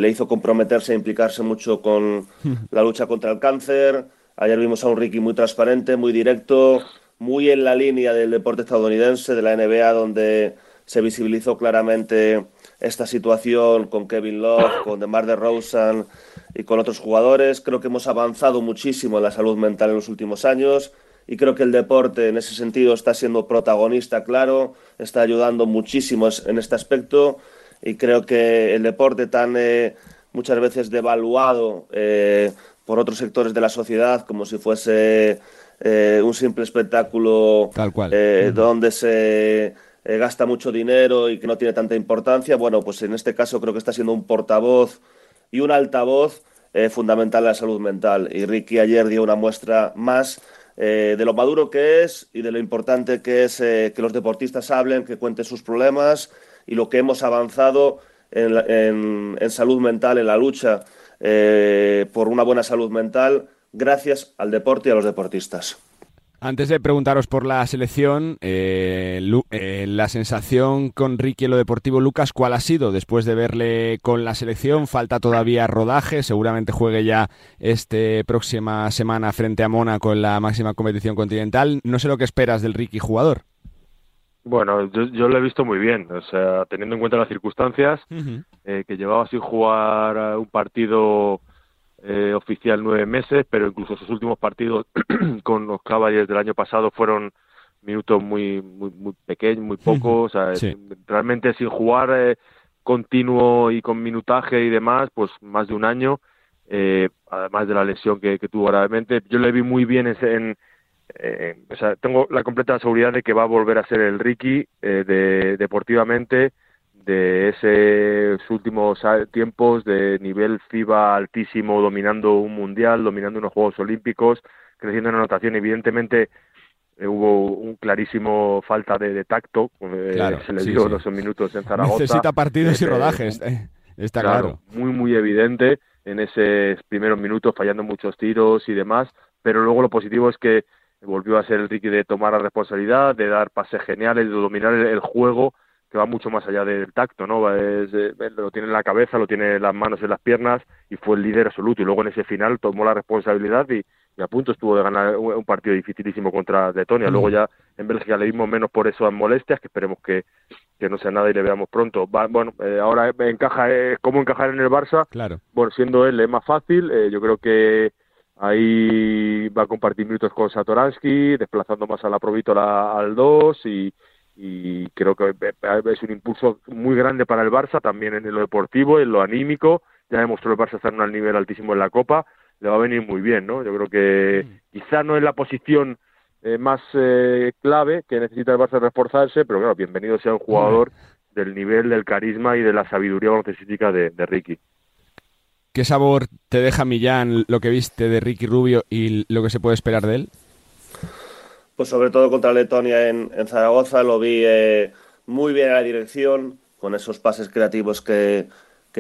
hizo comprometerse e implicarse mucho con la lucha contra el cáncer. Ayer vimos a un Ricky muy transparente, muy directo, muy en la línea del deporte estadounidense, de la NBA, donde se visibilizó claramente esta situación con Kevin Love, con DeMar DeRozan y con otros jugadores. Creo que hemos avanzado muchísimo en la salud mental en los últimos años y creo que el deporte en ese sentido está siendo protagonista, claro, está ayudando muchísimo en este aspecto y creo que el deporte tan eh, muchas veces devaluado eh, por otros sectores de la sociedad como si fuese eh, un simple espectáculo Tal cual. donde se gasta mucho dinero y que no tiene tanta importancia, bueno, pues en este caso creo que está siendo un portavoz y un altavoz fundamental en la salud mental. Y Ricky ayer dio una muestra más eh, de lo maduro que es y de lo importante que es eh, que los deportistas hablen, que cuenten sus problemas y lo que hemos avanzado en, salud mental, en la lucha eh, por una buena salud mental, gracias al deporte y a los deportistas. Antes de preguntaros por la selección, eh, eh, la sensación con Ricky en lo deportivo, Lucas, ¿cuál ha sido después de verle con la selección? Falta todavía rodaje, seguramente juegue ya esta próxima semana frente a Mónaco en la máxima competición continental. No sé lo que esperas del Ricky jugador. Bueno, yo, lo he visto muy bien, o sea, teniendo en cuenta las circunstancias, eh, que llevaba sin jugar un partido eh, oficial nueve meses, pero incluso sus últimos partidos con los Cavaliers del año pasado fueron minutos muy muy, muy pequeños, muy pocos, realmente sin jugar eh, continuo y con minutaje y demás, pues más de un año, eh, además de la lesión que, tuvo gravemente. Yo le vi muy bien en, o sea, tengo la completa seguridad de que va a volver a ser el Ricky de, deportivamente de esos últimos tiempos de nivel FIBA altísimo, dominando un mundial, dominando unos Juegos Olímpicos, creciendo en anotación. Evidentemente eh, hubo un clarísimo falta de, tacto, eh, se le dio los minutos en Zaragoza. Necesita partidos y rodajes, eh, está claro, Muy, muy evidente en esos primeros minutos, fallando muchos tiros y demás, pero luego lo positivo es que volvió a ser el Ricky de tomar la responsabilidad, de dar pases geniales, de dominar el juego que va mucho más allá del tacto, ¿no? Es, eh, lo tiene en la cabeza, lo tiene en las manos, en las piernas y fue el líder absoluto. Y luego en ese final tomó la responsabilidad y, a punto estuvo de ganar un, partido dificilísimo contra Letonia. Luego ya en Bélgica le dimos menos por eso a molestias, que esperemos que, que no sea nada y le veamos pronto. bueno, eh, ahora encaja, eh, ¿cómo encajar en el Barça? Claro. Bueno, siendo él es más fácil, yo creo que ahí va a compartir minutos con Satoransky, desplazando más a la Provítola al 2 y y creo que es un impulso muy grande para el Barça, también en lo deportivo, en lo anímico, ya demostró el Barça estar en un nivel altísimo en la Copa, le va a venir muy bien, ¿no? Yo creo que mm. quizá no es la posición eh, más eh, clave que necesita el Barça reforzarse, pero claro, bienvenido sea un jugador del nivel, del carisma y de la sabiduría baloncestística de, de Ricky. ¿Qué sabor te deja Millán lo que viste de Ricky Rubio y lo que se puede esperar de él? pues sobre todo contra Letonia en, Zaragoza, lo vi eh, muy bien a la dirección, con esos pases creativos que,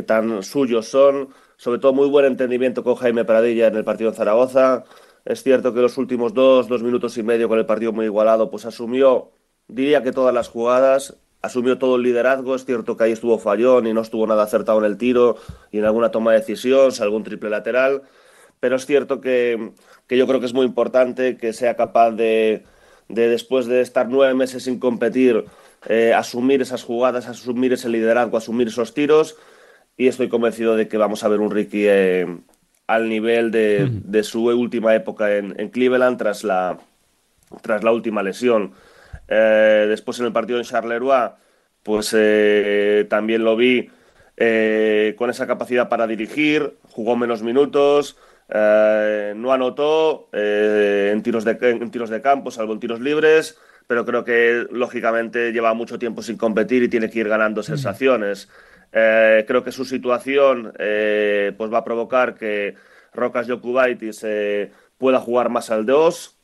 tan suyos son, sobre todo muy buen entendimiento con Jaime Pradilla en el partido en Zaragoza. Es cierto que los últimos dos, dos minutos y medio con el partido muy igualado, pues asumió, diría que todas las jugadas, asumió todo el liderazgo. Es cierto que ahí estuvo fallón y no estuvo nada acertado en el tiro y en alguna toma de decisión, algún triple lateral. Pero es cierto que, que yo creo que es muy importante que sea capaz de, de después de estar nueve meses sin competir, eh, asumir esas jugadas, asumir ese liderazgo, asumir esos tiros. Y estoy convencido de que vamos a ver un Ricky eh, al nivel de, su última época en, Cleveland tras la, tras la última lesión. Eh, después en el partido en Charleroi, pues también lo vi con esa capacidad para dirigir, jugó menos minutos, eh, no anotó eh, en, tiros de, en tiros de campo, salvo en tiros libres. pero creo que lógicamente lleva mucho tiempo sin competir y tiene que ir ganando sensaciones. Eh, creo que su situación eh, pues va a provocar que Rocas Jokubaitis eh, pueda jugar más al 2.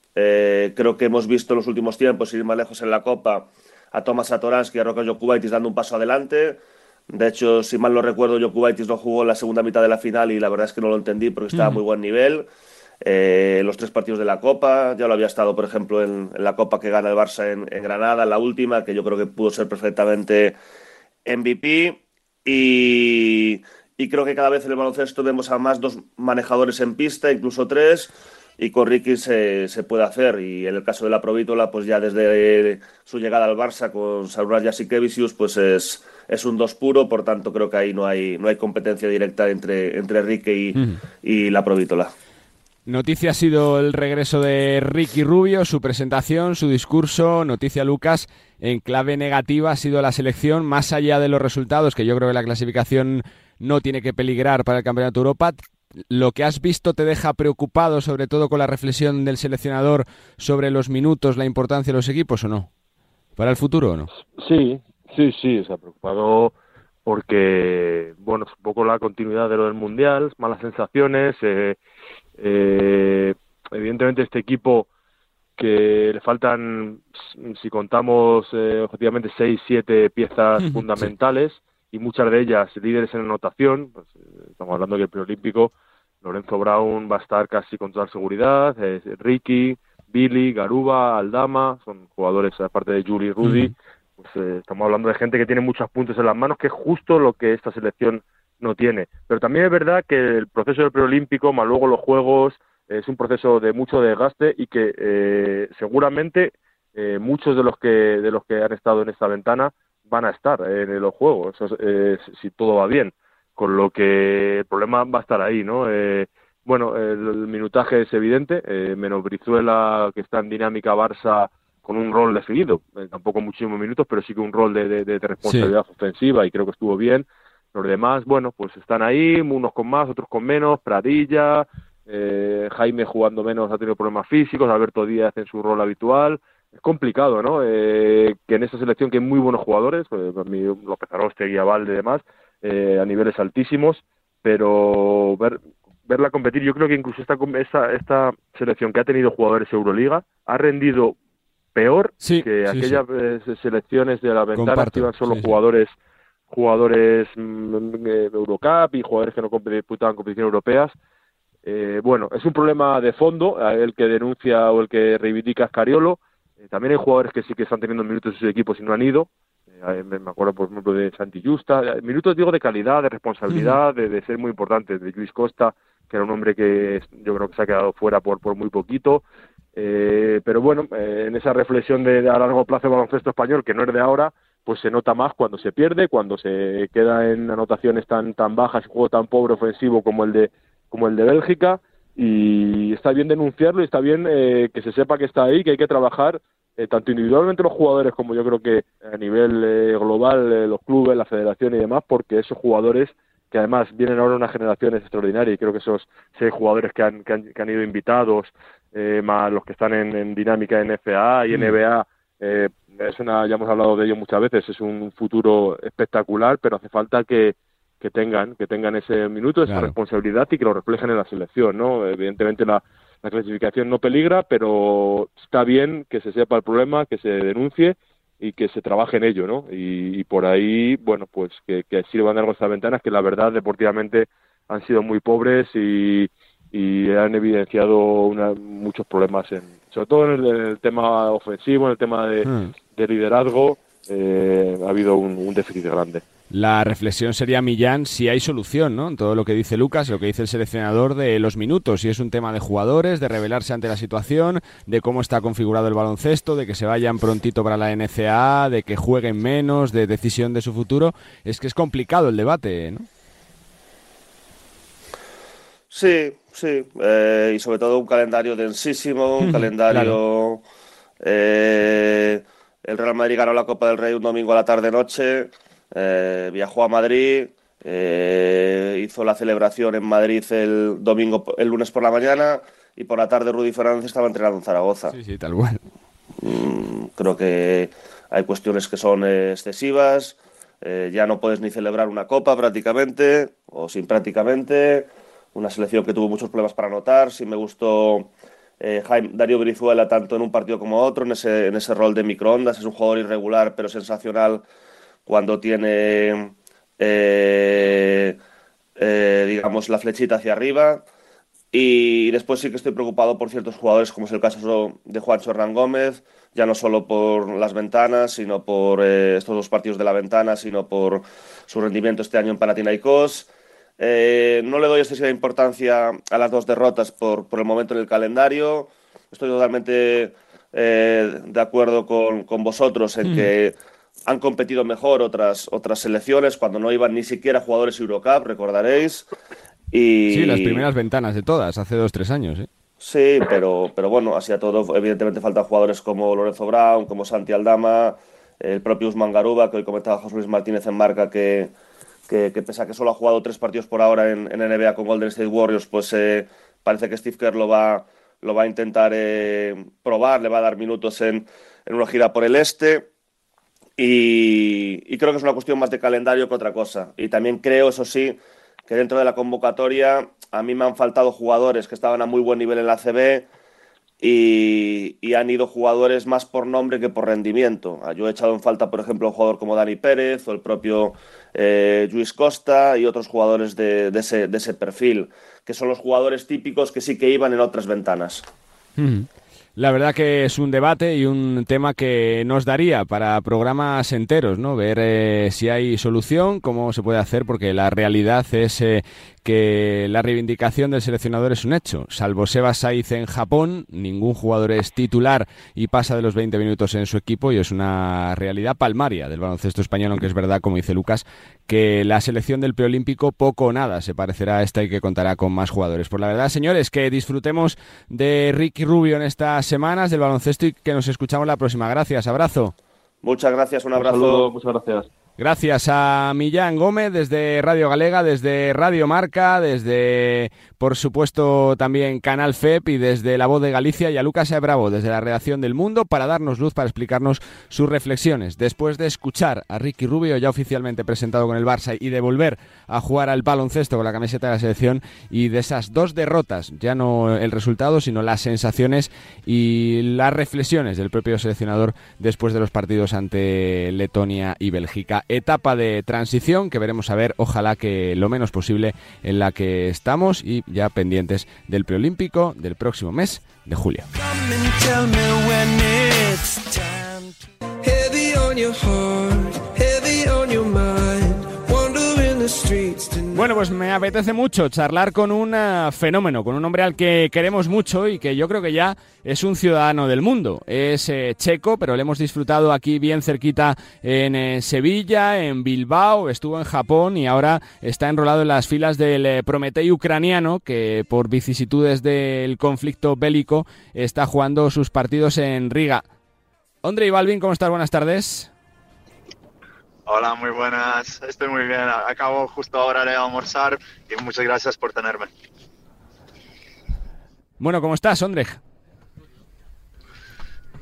Creo que hemos visto en los últimos tiempos, ir más lejos en la Copa, a Tomás Satoransky y a Rocas Jokubaitis dando un paso adelante. De hecho, si mal lo recuerdo, Jokubaitis no jugó en la segunda mitad de la final y la verdad es que no lo entendí porque estaba a muy buen nivel. los tres partidos de la Copa, ya lo había estado, por ejemplo, en, la Copa que gana el Barça en, en, Granada, la última, que yo creo que pudo ser perfectamente MVP. Y, creo que cada vez en el baloncesto vemos a más dos manejadores en pista, incluso tres, y con Ricky se, se puede hacer. Y en el caso de la Provítola, pues ya desde su llegada al Barça con Sauras Jasikevicius, pues es, es un dos puro, por tanto creo que ahí no hay, no hay competencia directa entre, entre Ricky y, y la Provítola. Noticia ha sido el regreso de Ricky Rubio, su presentación, su discurso. Noticia, Lucas, en clave negativa ha sido la selección, más allá de los resultados, que yo creo que la clasificación no tiene que peligrar para el Campeonato Europa. ¿Lo que has visto te deja preocupado, sobre todo con la reflexión del seleccionador sobre los minutos, la importancia de los equipos o no? ¿Para el futuro o no? Sí, sí, sí, se ha preocupado porque, bueno, es un poco la continuidad de lo del Mundial, malas sensaciones. Eh, eh, evidentemente este equipo que le faltan, si contamos eh, objetivamente, seis, siete piezas fundamentales y muchas de ellas líderes en anotación. Pues, eh, estamos hablando que el preolímpico, Lorenzo Brown va a estar casi con toda seguridad, Ricky, Billy, Garuba, Aldama, son jugadores aparte de Juli y Rudy. Pues, eh, estamos hablando de gente que tiene muchos puntos en las manos, que es justo lo que esta selección no tiene. Pero también es verdad que el proceso del preolímpico, más luego los juegos, es un proceso de mucho desgaste y que eh, seguramente eh, muchos de los que de los que han estado en esta ventana van a estar en los juegos eh, si todo va bien. Con lo que el problema va a estar ahí no bueno el, minutaje es evidente menos Brizuela que está en dinámica Barça con un rol definido tampoco muchísimos minutos pero sí que un rol de, de, responsabilidad ofensiva y creo que estuvo bien. Los demás, bueno, pues están ahí, unos con más, otros con menos, Pradilla, eh, Jaime jugando menos ha tenido problemas físicos, Alberto Díaz en su rol habitual. Es complicado, ¿no? Eh, que en esta selección que hay muy buenos jugadores, eh, López Aroste, Guiabalde y demás, eh, a niveles altísimos, pero ver, verla competir, yo creo que incluso esta, esta, esta selección que ha tenido jugadores Euroliga ha rendido peor que aquellas eh, selecciones de la ventana que iban solo jugadores jugadores mm, Eurocup y jugadores que no disputaban competiciones europeas eh, bueno, es un problema de fondo, el que denuncia o el que reivindica Escariolo. Eh, también hay jugadores que sí que están teniendo minutos en sus equipos y no han ido. Eh, me acuerdo, por ejemplo, de Santi Justa. Minutos, digo, de calidad, de responsabilidad, de, ser muy importantes. De Luis Costa, que era un hombre que yo creo que se ha quedado fuera por, por muy poquito. pero bueno, en esa reflexión de, a largo plazo baloncesto español, que no es de ahora, pues se nota más cuando se pierde, cuando se queda en anotaciones tan, tan bajas, un juego tan pobre ofensivo como el de como el de Bélgica y está bien denunciarlo y está bien eh, que se sepa que está ahí, que hay que trabajar eh, tanto individualmente los jugadores como yo creo que a nivel eh, global los clubes, la federación y demás, porque esos jugadores que además vienen ahora unas generaciones extraordinarias y creo que esos seis jugadores que han, que han, ido invitados, más los que están en, dinámica en FA y NBA, es una, ya hemos hablado de ello muchas veces, es un futuro espectacular, pero hace falta que, que tengan, que tengan ese minuto, esa responsabilidad y que lo reflejen en la selección, ¿no? Evidentemente la, clasificación no peligra, pero está bien que se sepa el problema, que se denuncie y que se trabaje en ello, ¿no? Y, por ahí, bueno, pues que, que sirvan algo estas ventanas que la verdad deportivamente han sido muy pobres y, y han evidenciado muchos problemas, en, sobre todo en el, tema ofensivo, en el tema de, hmm. liderazgo, eh, ha habido un déficit grande. La reflexión sería, Millán, si hay solución, ¿no? En todo lo que dice Lucas, lo que dice el seleccionador de los minutos, si es un tema de jugadores, de revelarse ante la situación, de cómo está configurado el baloncesto, de que se vayan prontito para la NCA, de que jueguen menos, de decisión de su futuro. Es que es complicado el debate, ¿no? Sí, sí. Eh, y sobre todo un calendario densísimo, un calendario... Eh, el Real Madrid ganó la Copa del Rey un domingo a la tarde-noche eh, viajó a Madrid, eh, hizo la celebración en Madrid el domingo, el lunes por la mañana y por la tarde Rudy Fernández estaba entrenando en Zaragoza. Sí, sí, tal cual. Mm, creo que hay cuestiones que son excesivas. Eh, ya no puedes ni celebrar una copa prácticamente, o sin prácticamente. Una selección que tuvo muchos problemas para anotar. Sí me gustó eh, Darío Brizuela tanto en un partido como otro, en ese, en ese rol de microondas. Es un jugador irregular, pero sensacional cuando tiene, digamos, la flechita hacia arriba. Y después sí que estoy preocupado por ciertos jugadores, como es el caso de Juancho Hernán Gómez, ya no solo por las ventanas, sino por eh, estos dos partidos de la ventana, sino por su rendimiento este año en Panathinaikos. Eh, no le doy excesiva importancia a las dos derrotas por, por el momento en el calendario. Estoy totalmente eh, de acuerdo con, con vosotros en que han competido mejor otras, otras selecciones cuando no iban ni siquiera jugadores Eurocup, recordaréis. Y... Sí, las primeras ventanas de todas, hace dos, tres años. ¿eh? Sí, pero, pero bueno, así a todo, evidentemente faltan jugadores como Lorenzo Brown, como Santi Aldama, el propio Usman Garuba, que hoy comentaba José Luis Martínez en marca que, que, pese a que solo ha jugado tres partidos por ahora en, en NBA con Golden State Warriors, pues eh, parece que Steve Kerr lo va, lo va a intentar eh, probar, le va a dar minutos en, en una gira por el este. Y, creo que es una cuestión más de calendario que otra cosa. Y también creo, eso sí, que dentro de la convocatoria a mí me han faltado jugadores que estaban a muy buen nivel en la CB y, han ido jugadores más por nombre que por rendimiento. Ah, yo he echado en falta, por ejemplo, un jugador como Dani Pérez o el propio eh, Luis Costa y otros jugadores de, ese, perfil, que son los jugadores típicos que sí que iban en otras ventanas. La verdad que es un debate y un tema que nos daría para programas enteros, ¿no? Ver eh, si hay solución, cómo se puede hacer, porque la realidad es eh, que la reivindicación del seleccionador es un hecho. Salvo Seba Saiz en Japón, ningún jugador es titular y pasa de los 20 minutos en su equipo y es una realidad palmaria del baloncesto español, aunque es verdad, como dice Lucas, que la selección del preolímpico poco o nada se parecerá a esta y que contará con más jugadores. Por la verdad, señores, que disfrutemos de Ricky Rubio en estas semanas del baloncesto y que nos escuchamos la próxima. Gracias, abrazo. Muchas gracias, un abrazo. muchas gracias. Gracias a Millán Gómez desde Radio Galega, desde Radio Marca, desde, por supuesto, también Canal FEP y desde La Voz de Galicia y a Lucas E. Desde la redacción del Mundo para darnos luz, para explicarnos sus reflexiones. Después de escuchar a Ricky Rubio, ya oficialmente presentado con el Barça, y de volver a jugar al baloncesto con la camiseta de la selección y de esas dos derrotas, ya no el resultado, sino las sensaciones y las reflexiones del propio seleccionador después de los partidos ante Letonia y Bélgica etapa de transición que veremos a ver, ojalá que lo menos posible en la que estamos y ya pendientes del preolímpico del próximo mes de julio. Bueno, pues me apetece mucho charlar con un eh, fenómeno, con un hombre al que queremos mucho y que yo creo que ya es un ciudadano del mundo. Es eh, checo, pero le hemos disfrutado aquí bien cerquita en eh, Sevilla, en Bilbao, estuvo en Japón y ahora está enrolado en las filas del Prometei ucraniano, que por vicisitudes del conflicto bélico está jugando sus partidos en Riga. Andrei Balvin, ¿cómo estás? Buenas tardes. Hola, muy buenas. Estoy muy bien. Acabo justo ahora de almorzar y muchas gracias por tenerme. Bueno, ¿cómo estás, Ondrej?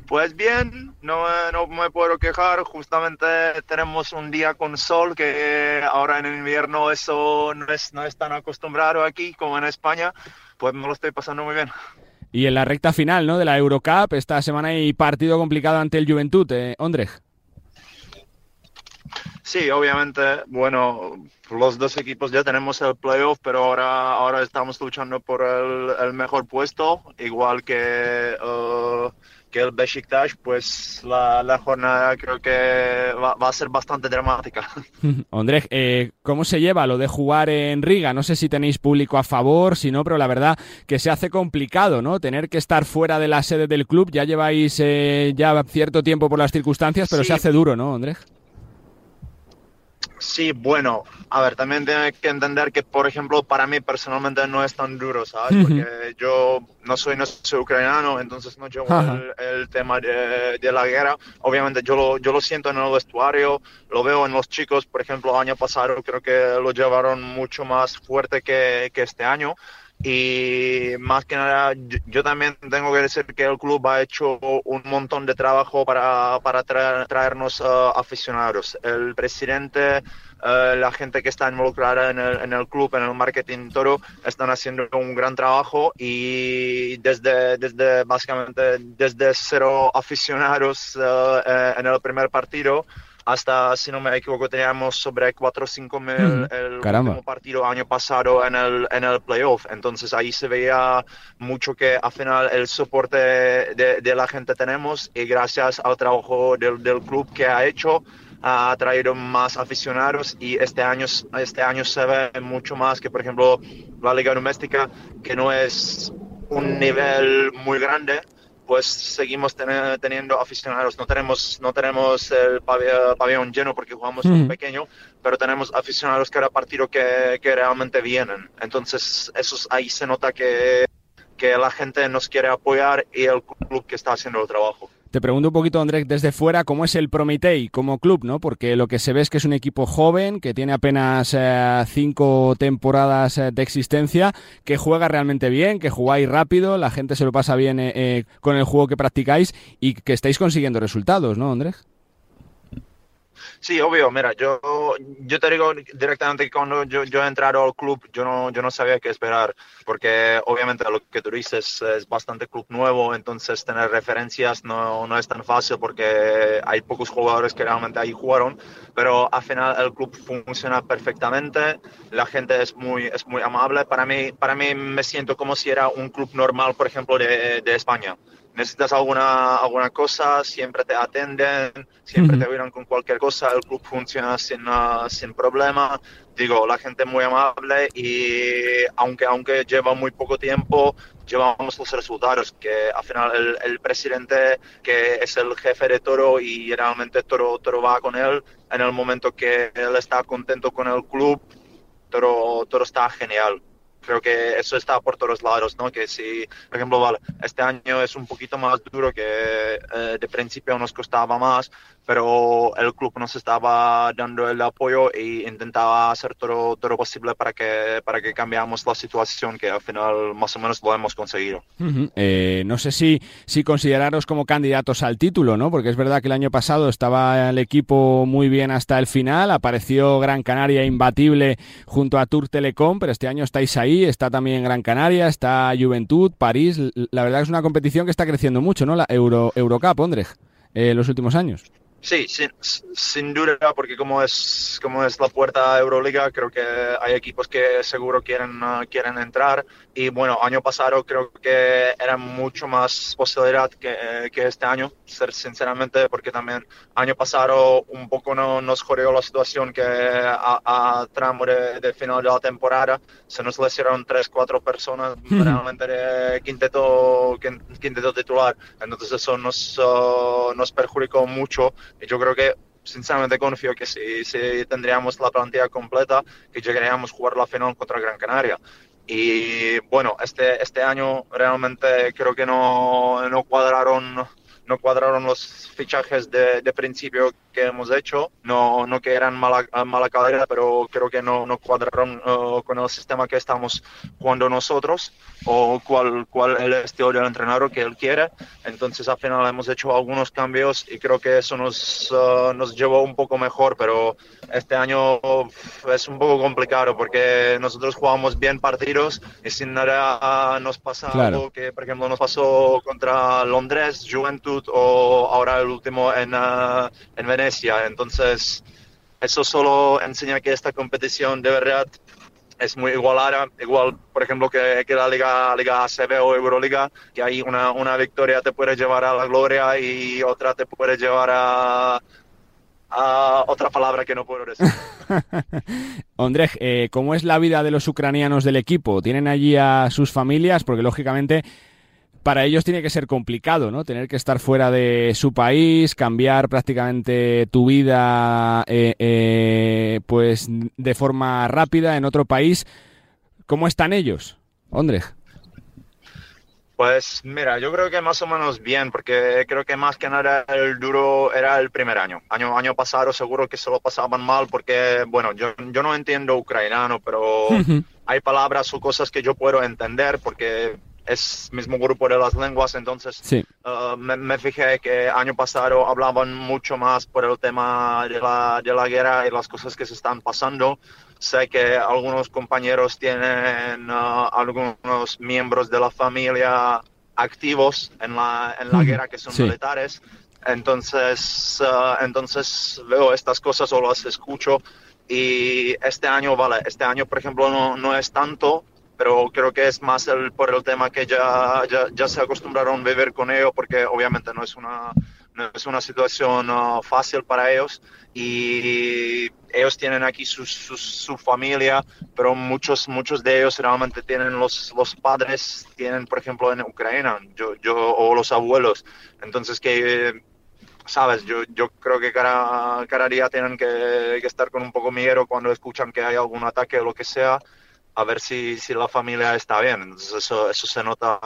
Pues bien, no, no, me puedo quejar. Justamente tenemos un día con sol que ahora en el invierno eso no es, no es tan acostumbrado aquí como en España. Pues me lo estoy pasando muy bien. Y en la recta final ¿no? de la Eurocup, esta semana hay partido complicado ante el Juventud, eh, Ondrej. Sí, obviamente, bueno, los dos equipos ya tenemos el playoff, pero ahora, ahora estamos luchando por el, mejor puesto, igual que, uh, que el Besiktas, pues la, jornada creo que va, a ser bastante dramática. Andrés, eh, ¿cómo se lleva lo de jugar en Riga? No sé si tenéis público a favor, si no, pero la verdad que se hace complicado, ¿no? Tener que estar fuera de la sede del club, ya lleváis eh, ya cierto tiempo por las circunstancias, pero se hace duro, ¿no, Andrés? Sí, bueno, a ver, también tiene que entender que, por ejemplo, para mí personalmente no es tan duro, ¿sabes? Porque yo no soy, no soy ucraniano, entonces no llevo el, tema de, la guerra. Obviamente yo lo, yo lo siento en el vestuario, lo veo en los chicos, por ejemplo, el año pasado creo que lo llevaron mucho más fuerte que, que este año y más que nada yo, también tengo que decir que el club ha hecho un montón de trabajo para, para traernos uh, aficionados. El presidente, uh, la gente que está involucrada en el, en el, club, en el marketing todo, están haciendo un gran trabajo y desde, desde básicamente desde cero aficionados uh, eh, en el primer partido hasta, si no me equivoco, teníamos sobre 4 o 5 mil mm, el último partido año pasado en el, en el playoff. Entonces ahí se veía mucho que al final el soporte de, de la gente tenemos y gracias al trabajo del, del club que ha hecho ha traído más aficionados y este año, este año se ve mucho más que, por ejemplo, la liga doméstica, que no es un nivel muy grande, pues seguimos teniendo aficionados. No tenemos, no tenemos el pabellón lleno porque jugamos un pequeño, pero tenemos aficionados cada partido que, que realmente vienen. Entonces, eso ahí se nota que, que la gente nos quiere apoyar y el club que está haciendo el trabajo. Te pregunto un poquito, Andrés, desde fuera, ¿cómo es el Prometei como club? ¿no? Porque lo que se ve es que es un equipo joven, que tiene apenas eh, cinco temporadas eh, de existencia, que juega realmente bien, que jugáis rápido, la gente se lo pasa bien eh, con el juego que practicáis y que estáis consiguiendo resultados, ¿no, Andrés? Sí, obvio, mira, yo, yo te digo directamente que cuando yo, yo he entrado al club, yo no, yo no sabía qué esperar, porque obviamente lo que tú dices es bastante club nuevo, entonces tener referencias no, no es tan fácil porque hay pocos jugadores que realmente ahí jugaron, pero al final el club funciona perfectamente, la gente es muy, es muy amable, para mí, para mí me siento como si era un club normal, por ejemplo, de, de España necesitas alguna, alguna cosa, siempre te atenden, siempre te miran con cualquier cosa, el club funciona sin, uh, sin problema. Digo, la gente es muy amable y aunque, aunque lleva muy poco tiempo, llevamos los resultados, que al final el, el presidente, que es el jefe de Toro y realmente Toro, Toro va con él, en el momento que él está contento con el club, Toro, Toro está genial creo que eso está por todos lados, ¿no? Que si, por ejemplo, vale, este año es un poquito más duro que eh, de principio nos costaba más, pero el club nos estaba dando el apoyo e intentaba hacer todo, todo posible para que, para que cambiamos la situación, que al final más o menos lo hemos conseguido. Eh, no sé si, si consideraros como candidatos al título, ¿no? Porque es verdad que el año pasado estaba el equipo muy bien hasta el final, apareció Gran Canaria imbatible junto a Tour Telecom, pero este año estáis ahí está también Gran Canaria, está Juventud, París. La verdad es una competición que está creciendo mucho, ¿no? La Euro, Eurocup, Ondrej, eh, los últimos años. Sí, sin, sin, duda, porque como es, como es la puerta a Euroliga, creo que hay equipos que seguro quieren, uh, quieren entrar. Y bueno, año pasado creo que era mucho más posibilidad que, que este año, sinceramente, porque también año pasado un poco no, nos jodió la situación que a, a tramo de, final de la temporada se nos lesionaron tres, cuatro personas realmente de quinteto, quinteto titular. Entonces eso nos, uh, nos perjudicó mucho yo creo que sinceramente confío que si, si tendríamos la plantilla completa, que llegaríamos a jugar la final contra Gran Canaria. Y bueno, este, este año realmente creo que no, no cuadraron no cuadraron los fichajes de, de principio que hemos hecho, no, no que eran mala, mala calidad, pero creo que no, no cuadraron uh, con el sistema que estamos jugando nosotros o cuál, cuál el estilo del entrenador que él quiere. Entonces al final hemos hecho algunos cambios y creo que eso nos, uh, nos llevó un poco mejor, pero este año es un poco complicado porque nosotros jugamos bien partidos y sin nada nos pasa algo que, por ejemplo, nos pasó contra Londres, Juventud o ahora el último en, uh, en Venecia. Entonces, eso solo enseña que esta competición de verdad es muy igualada, igual, por ejemplo, que, que la Liga, Liga ACB o Euroliga, que hay una, una victoria te puede llevar a la gloria y otra te puede llevar a, otra palabra que no puedo decir. Ondrej, eh, ¿cómo es la vida de los ucranianos del equipo? ¿Tienen allí a sus familias? Porque lógicamente para ellos tiene que ser complicado, ¿no? Tener que estar fuera de su país, cambiar prácticamente tu vida, eh, eh, pues de forma rápida en otro país. ¿Cómo están ellos, Ondrej? Pues mira, yo creo que más o menos bien, porque creo que más que nada el duro era el primer año. Año, año pasado seguro que se lo pasaban mal porque, bueno, yo, yo no entiendo ucraniano, pero hay palabras o cosas que yo puedo entender porque es mismo grupo de las lenguas, entonces uh, me, fijé que año pasado hablaban mucho más por el tema de la, de la guerra y las cosas que se están pasando. Sé que algunos compañeros tienen uh, algunos miembros de la familia activos en la, en la guerra que son militares. Entonces, uh, entonces veo estas cosas o las escucho y este año, vale, este año por ejemplo no, no es tanto, pero creo que es más el, por el tema que ya, ya, ya, se acostumbraron a vivir con ello, porque obviamente no es una, no es una situación uh, fácil para ellos. Y ellos tienen aquí su, su, familia, pero muchos, muchos de ellos realmente tienen los, los padres, tienen por ejemplo en Ucrania, yo, yo, o los abuelos, entonces que sabes, yo, yo creo que cada, cada día tienen que, que, estar con un poco miedo cuando escuchan que hay algún ataque o lo que sea, a ver si, si la familia está bien. Entonces eso, eso se nota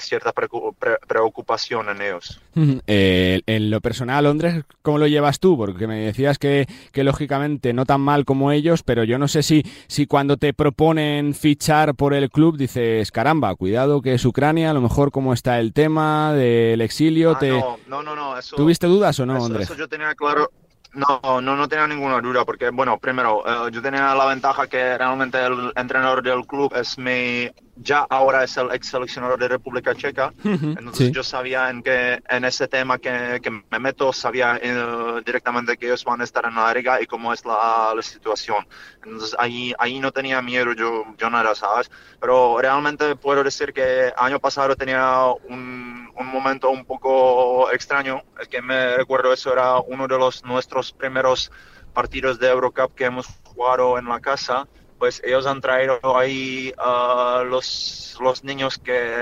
cierta preocupación en ellos. Eh, en lo personal, Londres, ¿cómo lo llevas tú? Porque me decías que, que, lógicamente no tan mal como ellos, pero yo no sé si, si cuando te proponen fichar por el club dices, caramba, cuidado que es Ucrania, a lo mejor cómo está el tema del exilio. Ah, te... no, no, no, ¿Tuviste dudas o no, Andrés? Eso yo tenía claro no, no, no tenía ninguna duda, porque, bueno, primero, eh, yo tenía la ventaja que realmente el entrenador del club es mi ya ahora es el ex seleccionador de República Checa, entonces yo sabía en que en ese tema que, que me meto, sabía eh, directamente que ellos van a estar en la liga y cómo es la, la, situación. Entonces ahí, ahí no tenía miedo yo, yo nada, ¿sabes? Pero realmente puedo decir que año pasado tenía un, un momento un poco extraño, es que me recuerdo eso era uno de los nuestros primeros partidos de Eurocup que hemos jugado en la casa pues ellos han traído ahí uh, los, los niños que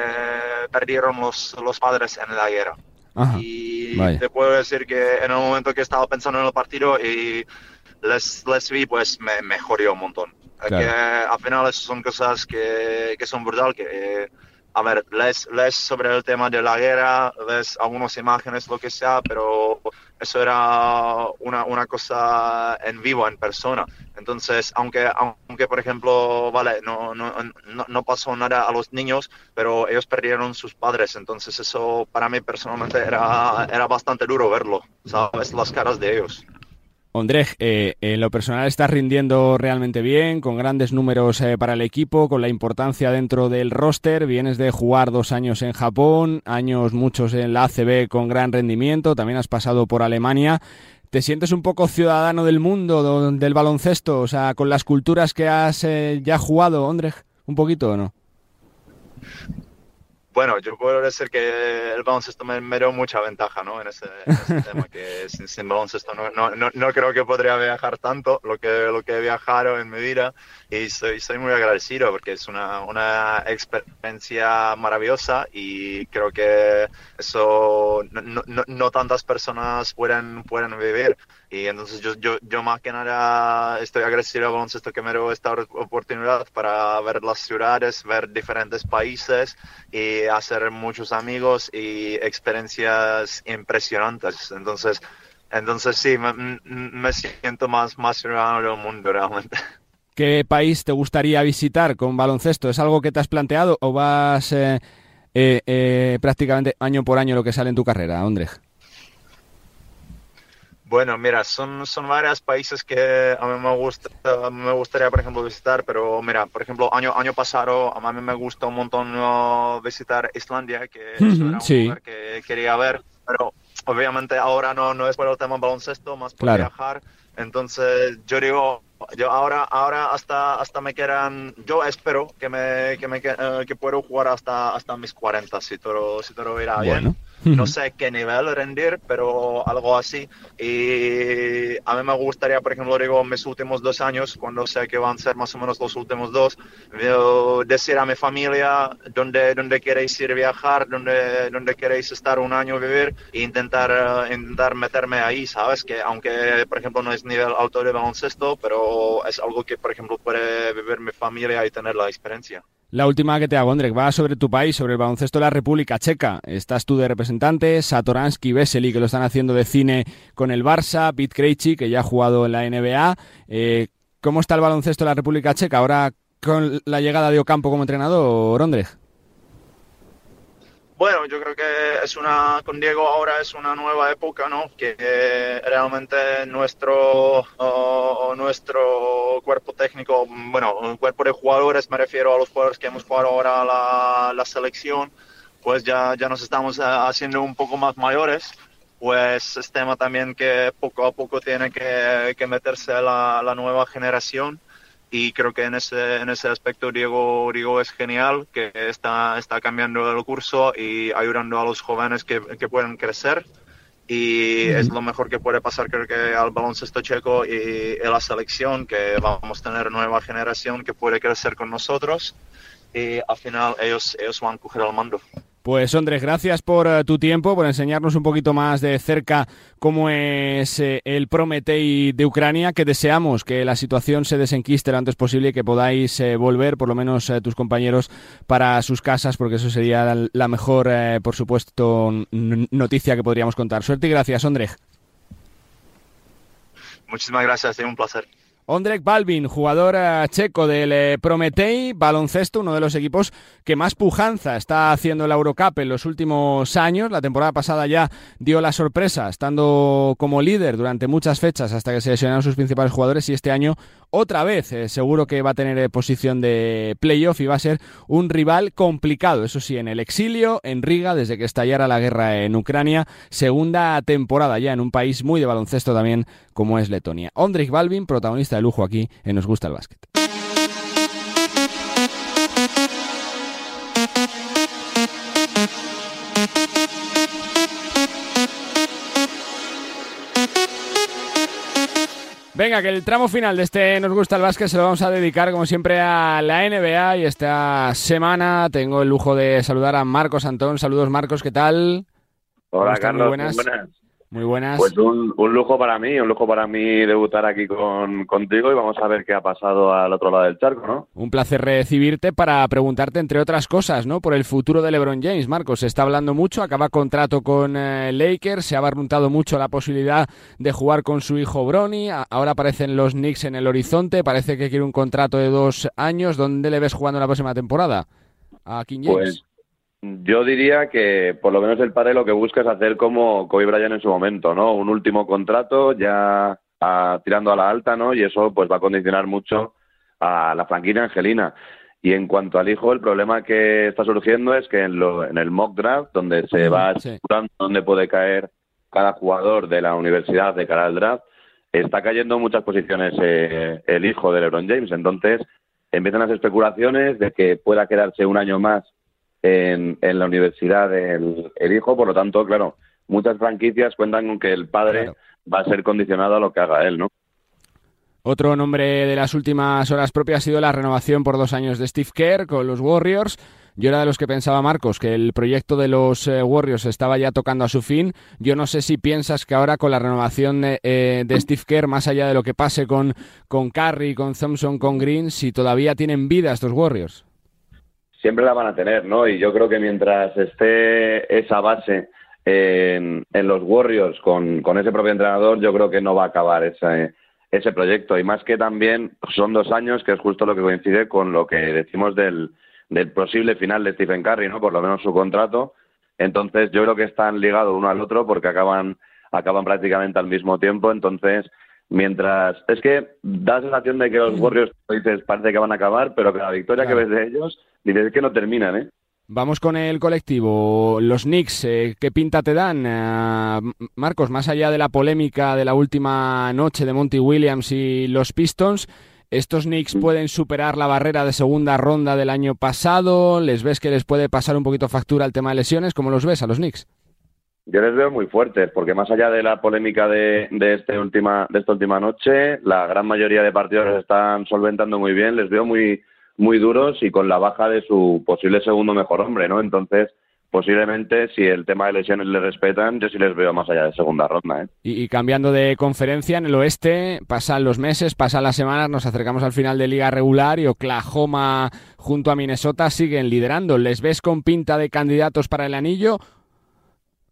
perdieron los, los padres en la guerra. y te puedo decir que en el momento que estaba pensando en el partido y les, les vi, pues me, me jodió un montón. Que al final son cosas que, que son brutal, que a ver, lees, lees, sobre el tema de la guerra, ves algunas imágenes, lo que sea, pero eso era una, una cosa en vivo, en persona. Entonces, aunque, aunque por ejemplo, vale, no, no, no, no pasó nada a los niños, pero ellos perdieron sus padres. Entonces, eso para mí personalmente era, era bastante duro verlo, ¿sabes? Las caras de ellos. Ondrej, eh, en lo personal estás rindiendo realmente bien, con grandes números eh, para el equipo, con la importancia dentro del roster. Vienes de jugar dos años en Japón, años muchos en la ACB con gran rendimiento, también has pasado por Alemania. ¿Te sientes un poco ciudadano del mundo, del baloncesto? O sea, con las culturas que has eh, ya jugado, Ondrej, un poquito o no? Bueno, yo puedo decir que el baloncesto me, me dio mucha ventaja ¿no? en, ese, tema, que sin, baloncesto no, no, no, creo que podría viajar tanto lo que, lo que he viajado en mi vida y soy, soy muy agradecido porque es una, una experiencia maravillosa y creo que eso no, no, no tantas personas pueden, pueden vivir. Y entonces yo, yo, yo más que nada estoy agradecido al baloncesto que me dio esta oportunidad para ver las ciudades, ver diferentes países y hacer muchos amigos y experiencias impresionantes. Entonces, entonces sí, me, siento más, más ciudadano del mundo realmente. ¿Qué país te gustaría visitar con baloncesto? ¿Es algo que te has planteado o vas eh, eh, eh, prácticamente año por año lo que sale en tu carrera, Ondrej? Bueno, mira, son, son varios países que a mí me, gusta, me gustaría, por ejemplo, visitar, pero mira, por ejemplo, año, año pasado a mí me gustó un montón visitar Islandia, que es un lugar que quería ver, pero obviamente ahora no, no es por el tema baloncesto, más por viajar. Entonces, yo digo, yo ahora, ahora hasta, hasta me quedan, yo espero que me, que me eh, que puedo jugar hasta, hasta mis 40 si todo, si todo irá bien. No sé qué nivel rendir, pero algo así. Y a mí me gustaría, por ejemplo, digo, mis últimos dos años, cuando sé que van a ser más o menos los últimos dos, decir a mi familia dónde, dónde queréis ir a viajar, dónde, dónde queréis estar un año vivir e intentar, intentar meterme ahí, ¿sabes? Que aunque, por ejemplo, no es nivel alto de baloncesto, pero es algo que, por ejemplo, puede vivir mi familia y tener la experiencia. La última que te hago, Andrek, va sobre tu país, sobre el baloncesto de la República Checa. Estás tú de representante, Satoransky, Vesely, que lo están haciendo de cine con el Barça, Pete Krejci, que ya ha jugado en la NBA. Eh, ¿Cómo está el baloncesto de la República Checa? Ahora con la llegada de Ocampo como entrenador, Ondrej? Bueno, yo creo que es una, con Diego ahora es una nueva época, ¿no? Que eh, realmente nuestro, nuestro cuerpo técnico, bueno, cuerpo de jugadores, me refiero a los jugadores que hemos jugado ahora la, la selección, pues ya, ya nos estamos eh, haciendo un poco más mayores, pues es tema también que poco a poco tiene que, que meterse la, la nueva generación y creo que en ese, en ese aspecto Diego, Diego es genial, que está, está cambiando el curso y ayudando a los jóvenes que, que pueden crecer. Y es lo mejor que puede pasar creo que al baloncesto checo y a la selección, que vamos a tener nueva generación que puede crecer con nosotros. Y al final ellos, ellos van a coger el mando. Pues Andrés, gracias por eh, tu tiempo, por enseñarnos un poquito más de cerca cómo es eh, el Prometei de Ucrania, que deseamos que la situación se desenquiste lo antes posible y que podáis eh, volver, por lo menos tus compañeros, para sus casas, porque eso sería la mejor, por supuesto, noticia que podríamos contar. Suerte y gracias, Andrés. Muchísimas gracias, es un placer. Ondrek Balvin, jugador eh, checo del eh, Prometei, baloncesto, uno de los equipos que más pujanza está haciendo el Eurocup en los últimos años. La temporada pasada ya dio la sorpresa, estando como líder durante muchas fechas hasta que se lesionaron sus principales jugadores y este año otra vez eh, seguro que va a tener posición de playoff y va a ser un rival complicado, eso sí, en el exilio, en Riga, desde que estallara la guerra en Ucrania, segunda temporada ya en un país muy de baloncesto también como es Letonia. Ondrik Balvin, protagonista de lujo aquí en Nos Gusta el Básquet. Venga, que el tramo final de este Nos gusta el básquet se lo vamos a dedicar como siempre a la NBA y esta semana tengo el lujo de saludar a Marcos Antón. Saludos Marcos, ¿qué tal? Hola Carlos, buenas. buenas. Muy buenas. Pues un, lujo para mí, un lujo para mí debutar aquí con, contigo y vamos a ver qué ha pasado al otro lado del charco, ¿no? Un placer recibirte para preguntarte, entre otras cosas, ¿no? Por el futuro de LeBron James. Marcos, se está hablando mucho, acaba contrato con eh, Lakers, se ha barruntado mucho la posibilidad de jugar con su hijo Bronny, ahora aparecen los Knicks en el horizonte, parece que quiere un contrato de dos años. ¿Dónde le ves jugando la próxima temporada? A King James. Pues yo diría que por lo menos el padre lo que busca es hacer como Kobe Bryant en su momento, ¿no? Un último contrato ya tirando a la alta, ¿no? Y eso pues va a condicionar mucho a la franquicia angelina. Y en cuanto al hijo, el problema que está surgiendo es que en, lo, en el mock draft, donde se va asegurando dónde puede caer cada jugador de la universidad de cara al draft, está cayendo muchas posiciones eh, el hijo de LeBron James. Entonces empiezan las especulaciones de que pueda quedarse un año más en, la universidad el, hijo, por lo tanto, claro, muchas franquicias cuentan con que el padre va a ser condicionado a lo que haga él, ¿no? Otro nombre de las últimas horas propias ha sido la renovación por dos años de Steve Kerr con los Warriors. Yo era de los que pensaba, Marcos, que el proyecto de los eh, Warriors estaba ya tocando a su fin. Yo no sé si piensas que ahora con la renovación de, eh, de Steve Kerr, más allá de lo que pase con, con Curry, con Thompson, con Green, si todavía tienen vida estos Warriors siempre la van a tener, ¿no? Y yo creo que mientras esté esa base en, los Warriors con, ese propio entrenador, yo creo que no va a acabar ese, ese proyecto. Y más que también son dos años, que es justo lo que coincide con lo que decimos del, del posible final de Stephen Curry, ¿no? Por lo menos su contrato. Entonces, yo creo que están ligados uno al otro porque acaban, acaban prácticamente al mismo tiempo. Entonces, mientras. Es que da la sensación de que los Warriors, dices, parece que van a acabar, pero que la victoria que ves de ellos Que no terminan, ¿eh? Vamos con el colectivo. Los Knicks, eh, ¿qué pinta te dan? Eh, Marcos, más allá de la polémica de la última noche de Monty Williams y los Pistons, ¿estos Knicks mm. pueden superar la barrera de segunda ronda del año pasado? ¿Les ves que les puede pasar un poquito factura el tema de lesiones? ¿Cómo los ves a los Knicks? Yo les veo muy fuertes, porque más allá de la polémica de, de, este última, de esta última noche, la gran mayoría de partidos están solventando muy bien. Les veo muy muy duros y con la baja de su posible segundo mejor hombre, ¿no? Entonces, posiblemente si el tema de lesiones le respetan, yo sí les veo más allá de segunda ronda. ¿eh? Y, cambiando de conferencia, en el oeste pasan los meses, pasan las semanas, nos acercamos al final de liga regular y Oklahoma junto a Minnesota siguen liderando. ¿Les ves con pinta de candidatos para el anillo?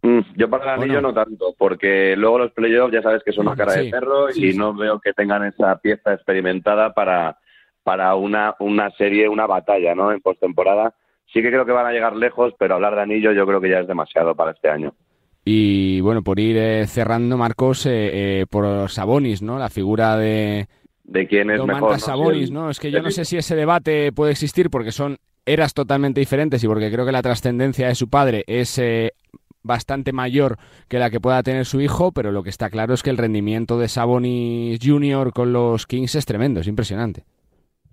Mm, yo para el anillo no? tanto, porque luego los playoffs ya sabes que son una cara de perro y no veo que tengan esa pieza experimentada para para una, una serie, una batalla, ¿no? En postemporada. Sí que creo que van a llegar lejos, pero hablar de anillo yo creo que ya es demasiado para este año. Y bueno, por ir eh, cerrando, Marcos, eh, eh, por Sabonis, ¿no? La figura de, de quién es mejor. ¿no? Sabonis, ¿no? Es que yo no sé si ese debate puede existir porque son eras totalmente diferentes y porque creo que la trascendencia de su padre es bastante mayor que la que pueda tener su hijo, pero lo que está claro es que el rendimiento de Sabonis Jr. con los Kings es tremendo, es impresionante.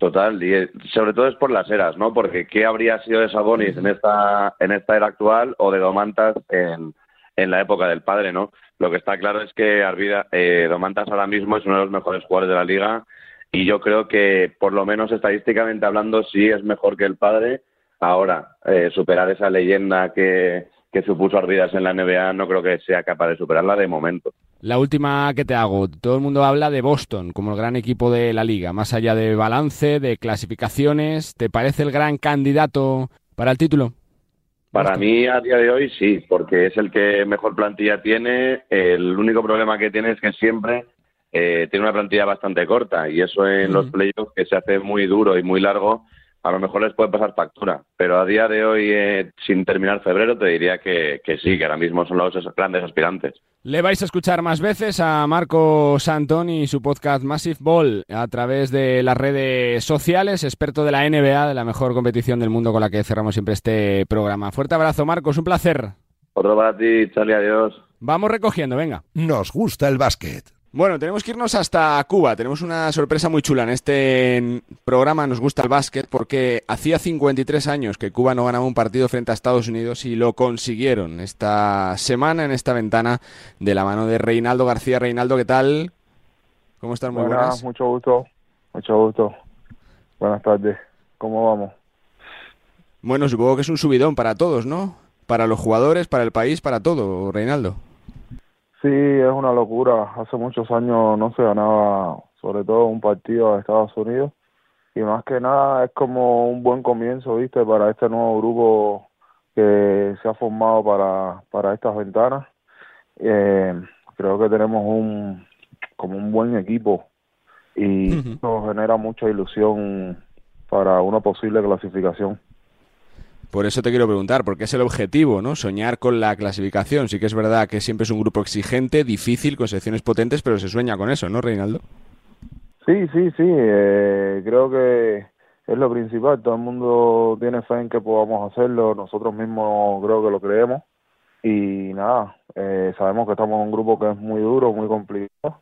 Total, y sobre todo es por las eras, ¿no? Porque ¿qué habría sido de Sabonis en esta, en esta era actual o de Domantas en, en la época del padre, ¿no? Lo que está claro es que Arvida, eh, Domantas ahora mismo es uno de los mejores jugadores de la liga y yo creo que, por lo menos estadísticamente hablando, sí es mejor que el padre. Ahora, eh, superar esa leyenda que, que supuso Arvidas en la NBA no creo que sea capaz de superarla de momento. La última que te hago, todo el mundo habla de Boston como el gran equipo de la liga, más allá de balance, de clasificaciones, ¿te parece el gran candidato para el título? Para mí, a día de hoy, sí, porque es el que mejor plantilla tiene. El único problema que tiene es que siempre eh, tiene una plantilla bastante corta y eso en los playoffs que se hace muy duro y muy largo, a lo mejor les puede pasar factura. Pero a día de hoy, eh, sin terminar febrero, te diría que, que sí, que ahora mismo son los grandes aspirantes. Le vais a escuchar más veces a Marco Santón y su podcast Massive Ball a través de las redes sociales, experto de la NBA, de la mejor competición del mundo con la que cerramos siempre este programa. Fuerte abrazo, Marcos, un placer. Otro para ti, Charlie, adiós. Vamos recogiendo, venga. Nos gusta el básquet. Bueno, tenemos que irnos hasta Cuba. Tenemos una sorpresa muy chula en este programa. Nos gusta el básquet porque hacía 53 años que Cuba no ganaba un partido frente a Estados Unidos y lo consiguieron esta semana en esta ventana de la mano de Reinaldo García. Reinaldo, ¿qué tal? ¿Cómo estás? Muy buenas. Mucho gusto, mucho gusto. Buenas tardes. ¿Cómo vamos? Bueno, supongo que es un subidón para todos, ¿no? Para los jugadores, para el país, para todo, Reinaldo. Sí, es una locura. Hace muchos años no se ganaba, sobre todo un partido de Estados Unidos. Y más que nada es como un buen comienzo, ¿viste? Para este nuevo grupo que se ha formado para, para estas ventanas. Eh, creo que tenemos un como un buen equipo y nos genera mucha ilusión para una posible clasificación. Por eso te quiero preguntar, porque es el objetivo, ¿no? Soñar con la clasificación. Sí que es verdad que siempre es un grupo exigente, difícil, con secciones potentes, pero se sueña con eso, ¿no, Reinaldo? Sí, sí, sí. Eh, creo que es lo principal. Todo el mundo tiene fe en que podamos hacerlo. Nosotros mismos creo que lo creemos. Y nada, eh, sabemos que estamos en un grupo que es muy duro, muy complicado.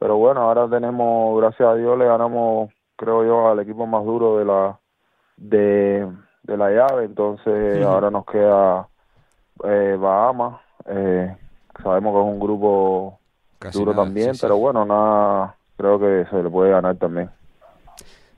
Pero bueno, ahora tenemos, gracias a Dios, le ganamos, creo yo, al equipo más duro de la de de la llave, entonces ahora nos queda eh, Bahamas, eh, sabemos que es un grupo duro también, pero bueno, nada, creo que se le puede ganar también.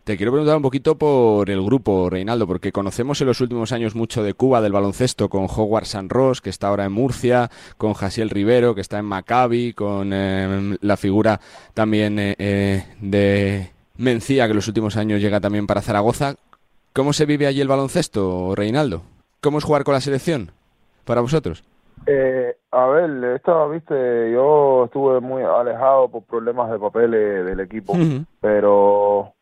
Te quiero preguntar un poquito por el grupo, Reinaldo, porque conocemos en los últimos años mucho de Cuba, del baloncesto, con Howard San Ross, que está ahora en Murcia, con Jasiel Rivero, que está en Maccabi, con eh, la figura también eh, de Mencía, que en los últimos años llega también para Zaragoza. ¿Cómo se vive allí el baloncesto, Reinaldo? ¿Cómo es jugar con la selección para vosotros? Eh, a ver, esta, viste, yo estuve muy alejado por problemas de papeles del equipo, pero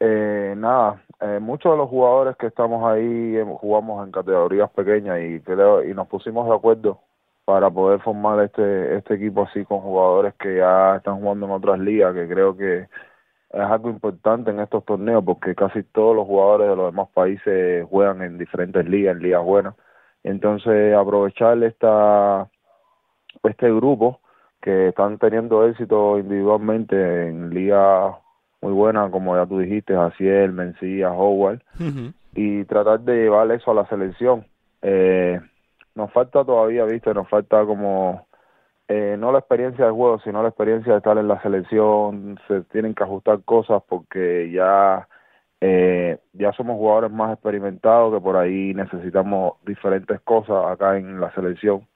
eh, nada, eh, muchos de los jugadores que estamos ahí jugamos en categorías pequeñas y y nos pusimos de acuerdo para poder formar este este equipo así con jugadores que ya están jugando en otras ligas, que creo que es algo importante en estos torneos porque casi todos los jugadores de los demás países juegan en diferentes ligas, en ligas buenas. Entonces, aprovechar esta, este grupo que están teniendo éxito individualmente en ligas muy buenas, como ya tú dijiste, Jaciel, Mencía, Howard, y tratar de llevar eso a la selección. Eh, nos falta todavía, viste, nos falta como eh, no la experiencia de juego, sino la experiencia de estar en la selección, se tienen que ajustar cosas porque ya eh, ya somos jugadores más experimentados que por ahí necesitamos diferentes cosas acá en la selección,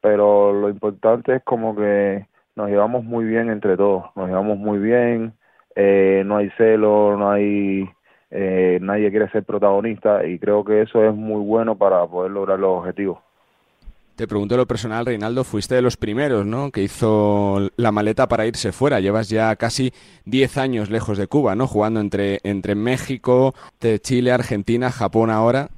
pero lo importante es como que nos llevamos muy bien entre todos, nos llevamos muy bien, eh, no hay celo, no hay eh, nadie quiere ser protagonista y creo que eso es muy bueno para poder lograr los objetivos. Te pregunto lo personal, Reinaldo, fuiste de los primeros, ¿no? Que hizo la maleta para irse fuera. Llevas ya casi 10 años lejos de Cuba, ¿no? Jugando entre, entre México, Chile, Argentina, Japón ahora.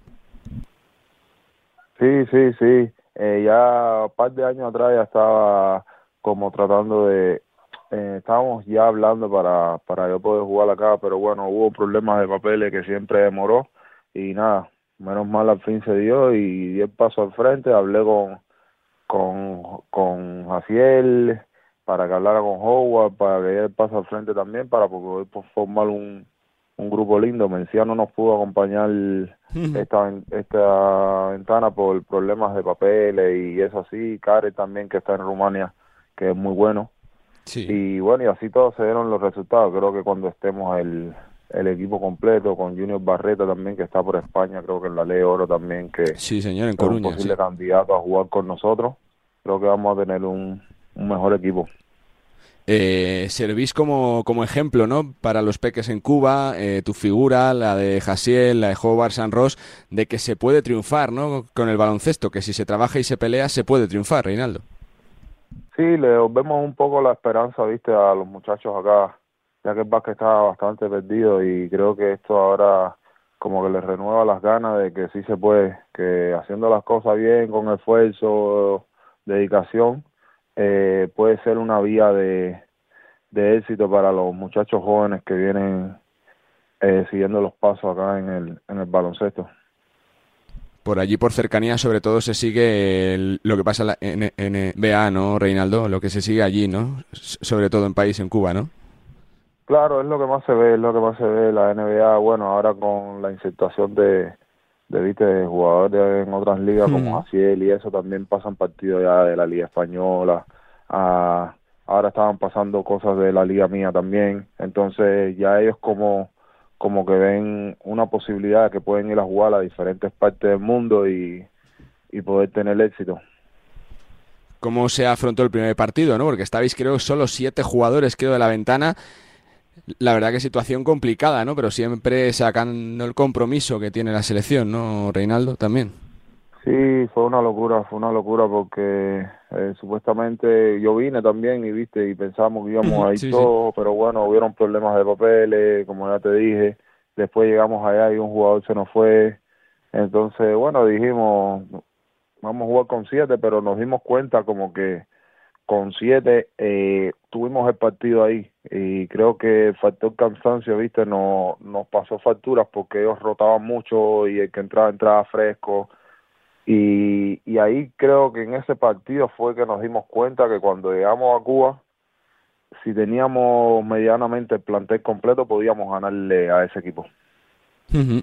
Sí, sí, sí. Eh, ya un par de años atrás ya estaba como tratando de... Eh, estábamos ya hablando para, para yo poder jugar acá, pero bueno, hubo problemas de papeles que siempre demoró y nada, menos mal al fin se dio y di el paso al frente, hablé con con, con Jaciel para que hablara con Howard, para que diera el paso al frente también, para poder formar un, un grupo lindo. Menciano nos pudo acompañar esta, esta ventana por problemas de papeles y eso así. Kare también, que está en Rumania, que es muy bueno. Y bueno, y así todos se dieron los resultados. Creo que cuando estemos el, el equipo completo, con Junior Barreta también, que está por España, creo que en la Ley Oro también, que sí, señor, en Coruña, es un posible candidato a jugar con nosotros. Creo que vamos a tener un, un mejor equipo. Eh, servís como, como ejemplo ¿no? para los peques en Cuba, eh, tu figura, la de Jasiel, la de Hobart San Ross, de que se puede triunfar ¿no? con el baloncesto, que si se trabaja y se pelea, se puede triunfar, Reinaldo. Sí, le vemos un poco la esperanza, viste, a los muchachos acá ya que el básquet estaba bastante perdido y creo que esto ahora como que les renueva las ganas de que sí se puede, que haciendo las cosas bien, con esfuerzo, dedicación, eh, puede ser una vía de, de éxito para los muchachos jóvenes que vienen eh, siguiendo los pasos acá en el, en el baloncesto. Por allí, por cercanía, sobre todo se sigue lo que pasa en la NBA, ¿no, Reinaldo? Lo que se sigue allí, ¿no? Sobre todo en país, en Cuba, ¿no? Claro, es lo que más se ve, es lo que más se ve la NBA, bueno, ahora con la insertación de, de, ¿viste? jugadores en otras ligas como Aciel y eso, también pasan partidos ya de la Liga Española, ah, ahora estaban pasando cosas de la Liga Mía también, entonces ya ellos como, como que ven una posibilidad de que pueden ir a jugar a diferentes partes del mundo y, y poder tener éxito cómo se afrontó el primer partido, ¿no? Porque estabais, creo, solo siete jugadores, creo, de la ventana la verdad que situación complicada, ¿no? Pero siempre sacando el compromiso que tiene la selección, ¿no, Reinaldo? También. Sí, fue una locura, fue una locura porque eh, supuestamente yo vine también y viste y pensamos que íbamos a ir todos, pero bueno, hubieron problemas de papeles, como ya te dije, después llegamos allá y un jugador se nos fue, entonces bueno, dijimos, vamos a jugar con siete, pero nos dimos cuenta como que con siete eh, tuvimos el partido ahí y creo que el factor cansancio, viste, no, nos pasó facturas porque ellos rotaban mucho y el que entraba entraba fresco y, y ahí creo que en ese partido fue que nos dimos cuenta que cuando llegamos a Cuba si teníamos medianamente el plantel completo podíamos ganarle a ese equipo.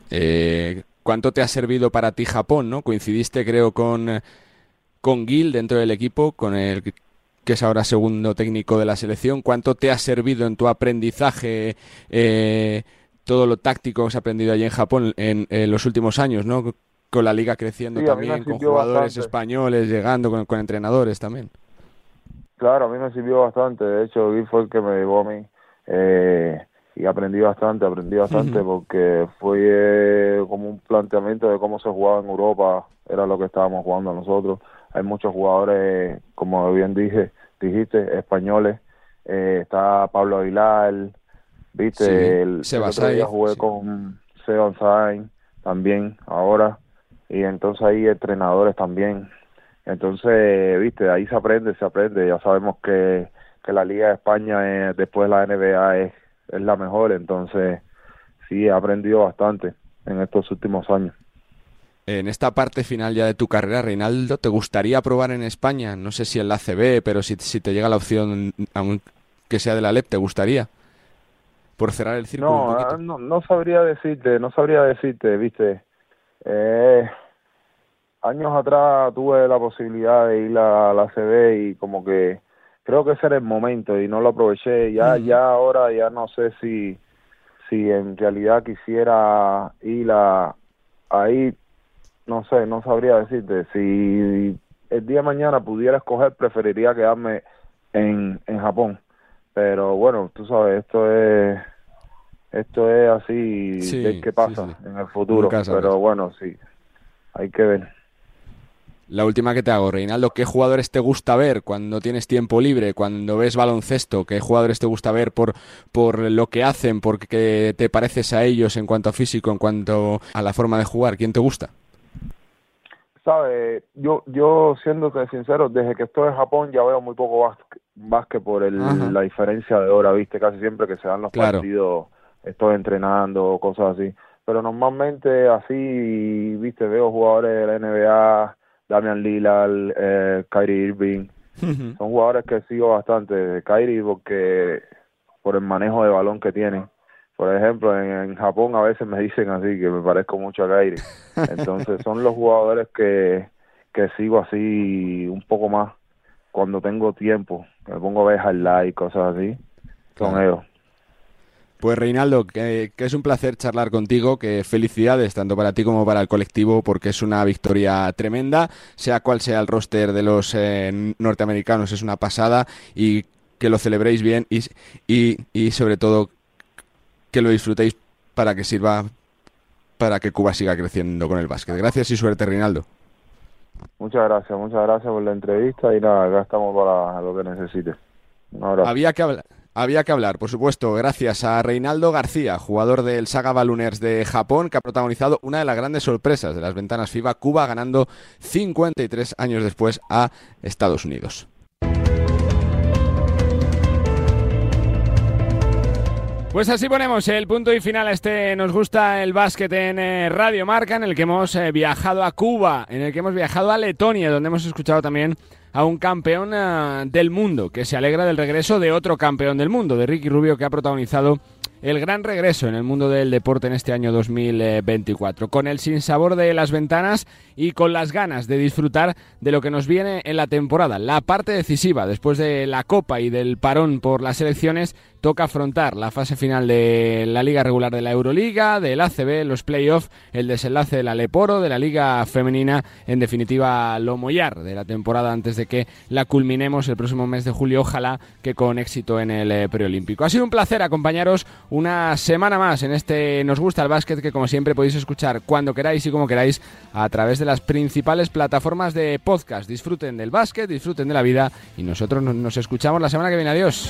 eh, ¿Cuánto te ha servido para ti Japón? ¿no? Coincidiste creo con, con Gil dentro del equipo, con el que es ahora segundo técnico de la selección. ¿Cuánto te ha servido en tu aprendizaje eh, todo lo táctico que has aprendido allí en Japón en, los últimos años, ¿no? Con la liga creciendo también, con jugadores españoles llegando, con, entrenadores también. Claro, a mí me sirvió bastante. De hecho, Gui fue el que me llevó a mí. Eh, y aprendí bastante, aprendí bastante porque fue eh, como un planteamiento de cómo se jugaba en Europa, era lo que estábamos jugando nosotros. Hay muchos jugadores, como bien dije, dijiste, españoles. Eh, está Pablo Aguilar, viste, el, otro día jugué con Seban Sain también ahora y entonces hay entrenadores también. Entonces, viste, ahí se aprende, se aprende. Ya sabemos que, que la Liga de España después de la NBA es, es la mejor, entonces sí, he aprendido bastante en estos últimos años en esta parte final ya de tu carrera, Reinaldo, ¿te gustaría probar en España? No sé si en la CB, pero si, si te llega la opción, aunque sea de la LEP, ¿te gustaría? Por cerrar el círculo. No, no, no, sabría decirte, no sabría decirte, viste. Eh, años atrás tuve la posibilidad de ir a la CB y como que creo que ese era el momento y no lo aproveché. Ya, ya ahora ya no sé si, si en realidad quisiera ir a, a ir no sé, no sabría decirte. Si el día de mañana pudiera escoger, preferiría quedarme en, en Japón. Pero bueno, tú sabes, esto es esto es así de qué pasa en el futuro. Pero bueno, sí, hay que ver. La última que te hago, Reinaldo, ¿qué jugadores te gusta ver cuando tienes tiempo libre, cuando ves baloncesto? ¿Qué jugadores te gusta ver por, por lo que hacen, porque te pareces a ellos en cuanto a físico, en cuanto a la forma de jugar? ¿Quién te gusta? Sabe, yo, yo siéndote sincero, desde que estoy en Japón ya veo muy poco básquet, por el, la diferencia de hora, viste, casi siempre que se dan los partidos, estoy entrenando, cosas así. Pero normalmente así, viste, veo jugadores de la NBA, Damian Lillard, eh, Kyrie Irving. Son jugadores que sigo bastante. Kyrie porque por el manejo de balón que tiene. Por ejemplo, en, Japón a veces me dicen así que me parezco mucho a Kyrie. Entonces son los jugadores que, que sigo así un poco más cuando tengo tiempo. Me pongo a ver highlights y cosas así. Son ellos. Pues Reinaldo, que, es un placer charlar contigo, que felicidades tanto para ti como para el colectivo, porque es una victoria tremenda, sea cual sea el roster de los eh, norteamericanos, es una pasada y que lo celebréis bien y, y, y sobre todo que lo disfrutéis para que sirva para que Cuba siga creciendo con el básquet. Gracias y suerte, Reinaldo. Muchas gracias, muchas gracias por la entrevista y nada, acá estamos para lo que necesites. Había que hablar. Había que hablar, por supuesto, gracias a Reinaldo García, jugador del Saga Ballooners de Japón, que ha protagonizado una de las grandes sorpresas de las ventanas FIBA, Cuba ganando 53 años después a Estados Unidos. Pues así ponemos el punto y final a este Nos gusta el básquet en eh, Radio Marca, en el que hemos eh, viajado a Cuba, en el que hemos viajado a Letonia, donde hemos escuchado también a un campeón eh, del mundo, que se alegra del regreso de otro campeón del mundo, de Ricky Rubio, que ha protagonizado el gran regreso en el mundo del deporte en este año 2024, con el sinsabor de las ventanas y con las ganas de disfrutar de lo que nos viene en la temporada, la parte decisiva después de la Copa y del parón por las elecciones toca afrontar la fase final de la liga regular de la Euroliga, del ACB, los playoffs, el desenlace de la Leporo, de la liga femenina, en definitiva lo Mollar de la temporada antes de que la culminemos el próximo mes de julio, ojalá que con éxito en el eh, preolímpico. Ha sido un placer acompañaros una semana más en este Nos gusta el básquet que como siempre podéis escuchar cuando queráis y como queráis a través de las principales plataformas de podcast. Disfruten del básquet, disfruten de la vida y nosotros nos escuchamos la semana que viene. Adiós.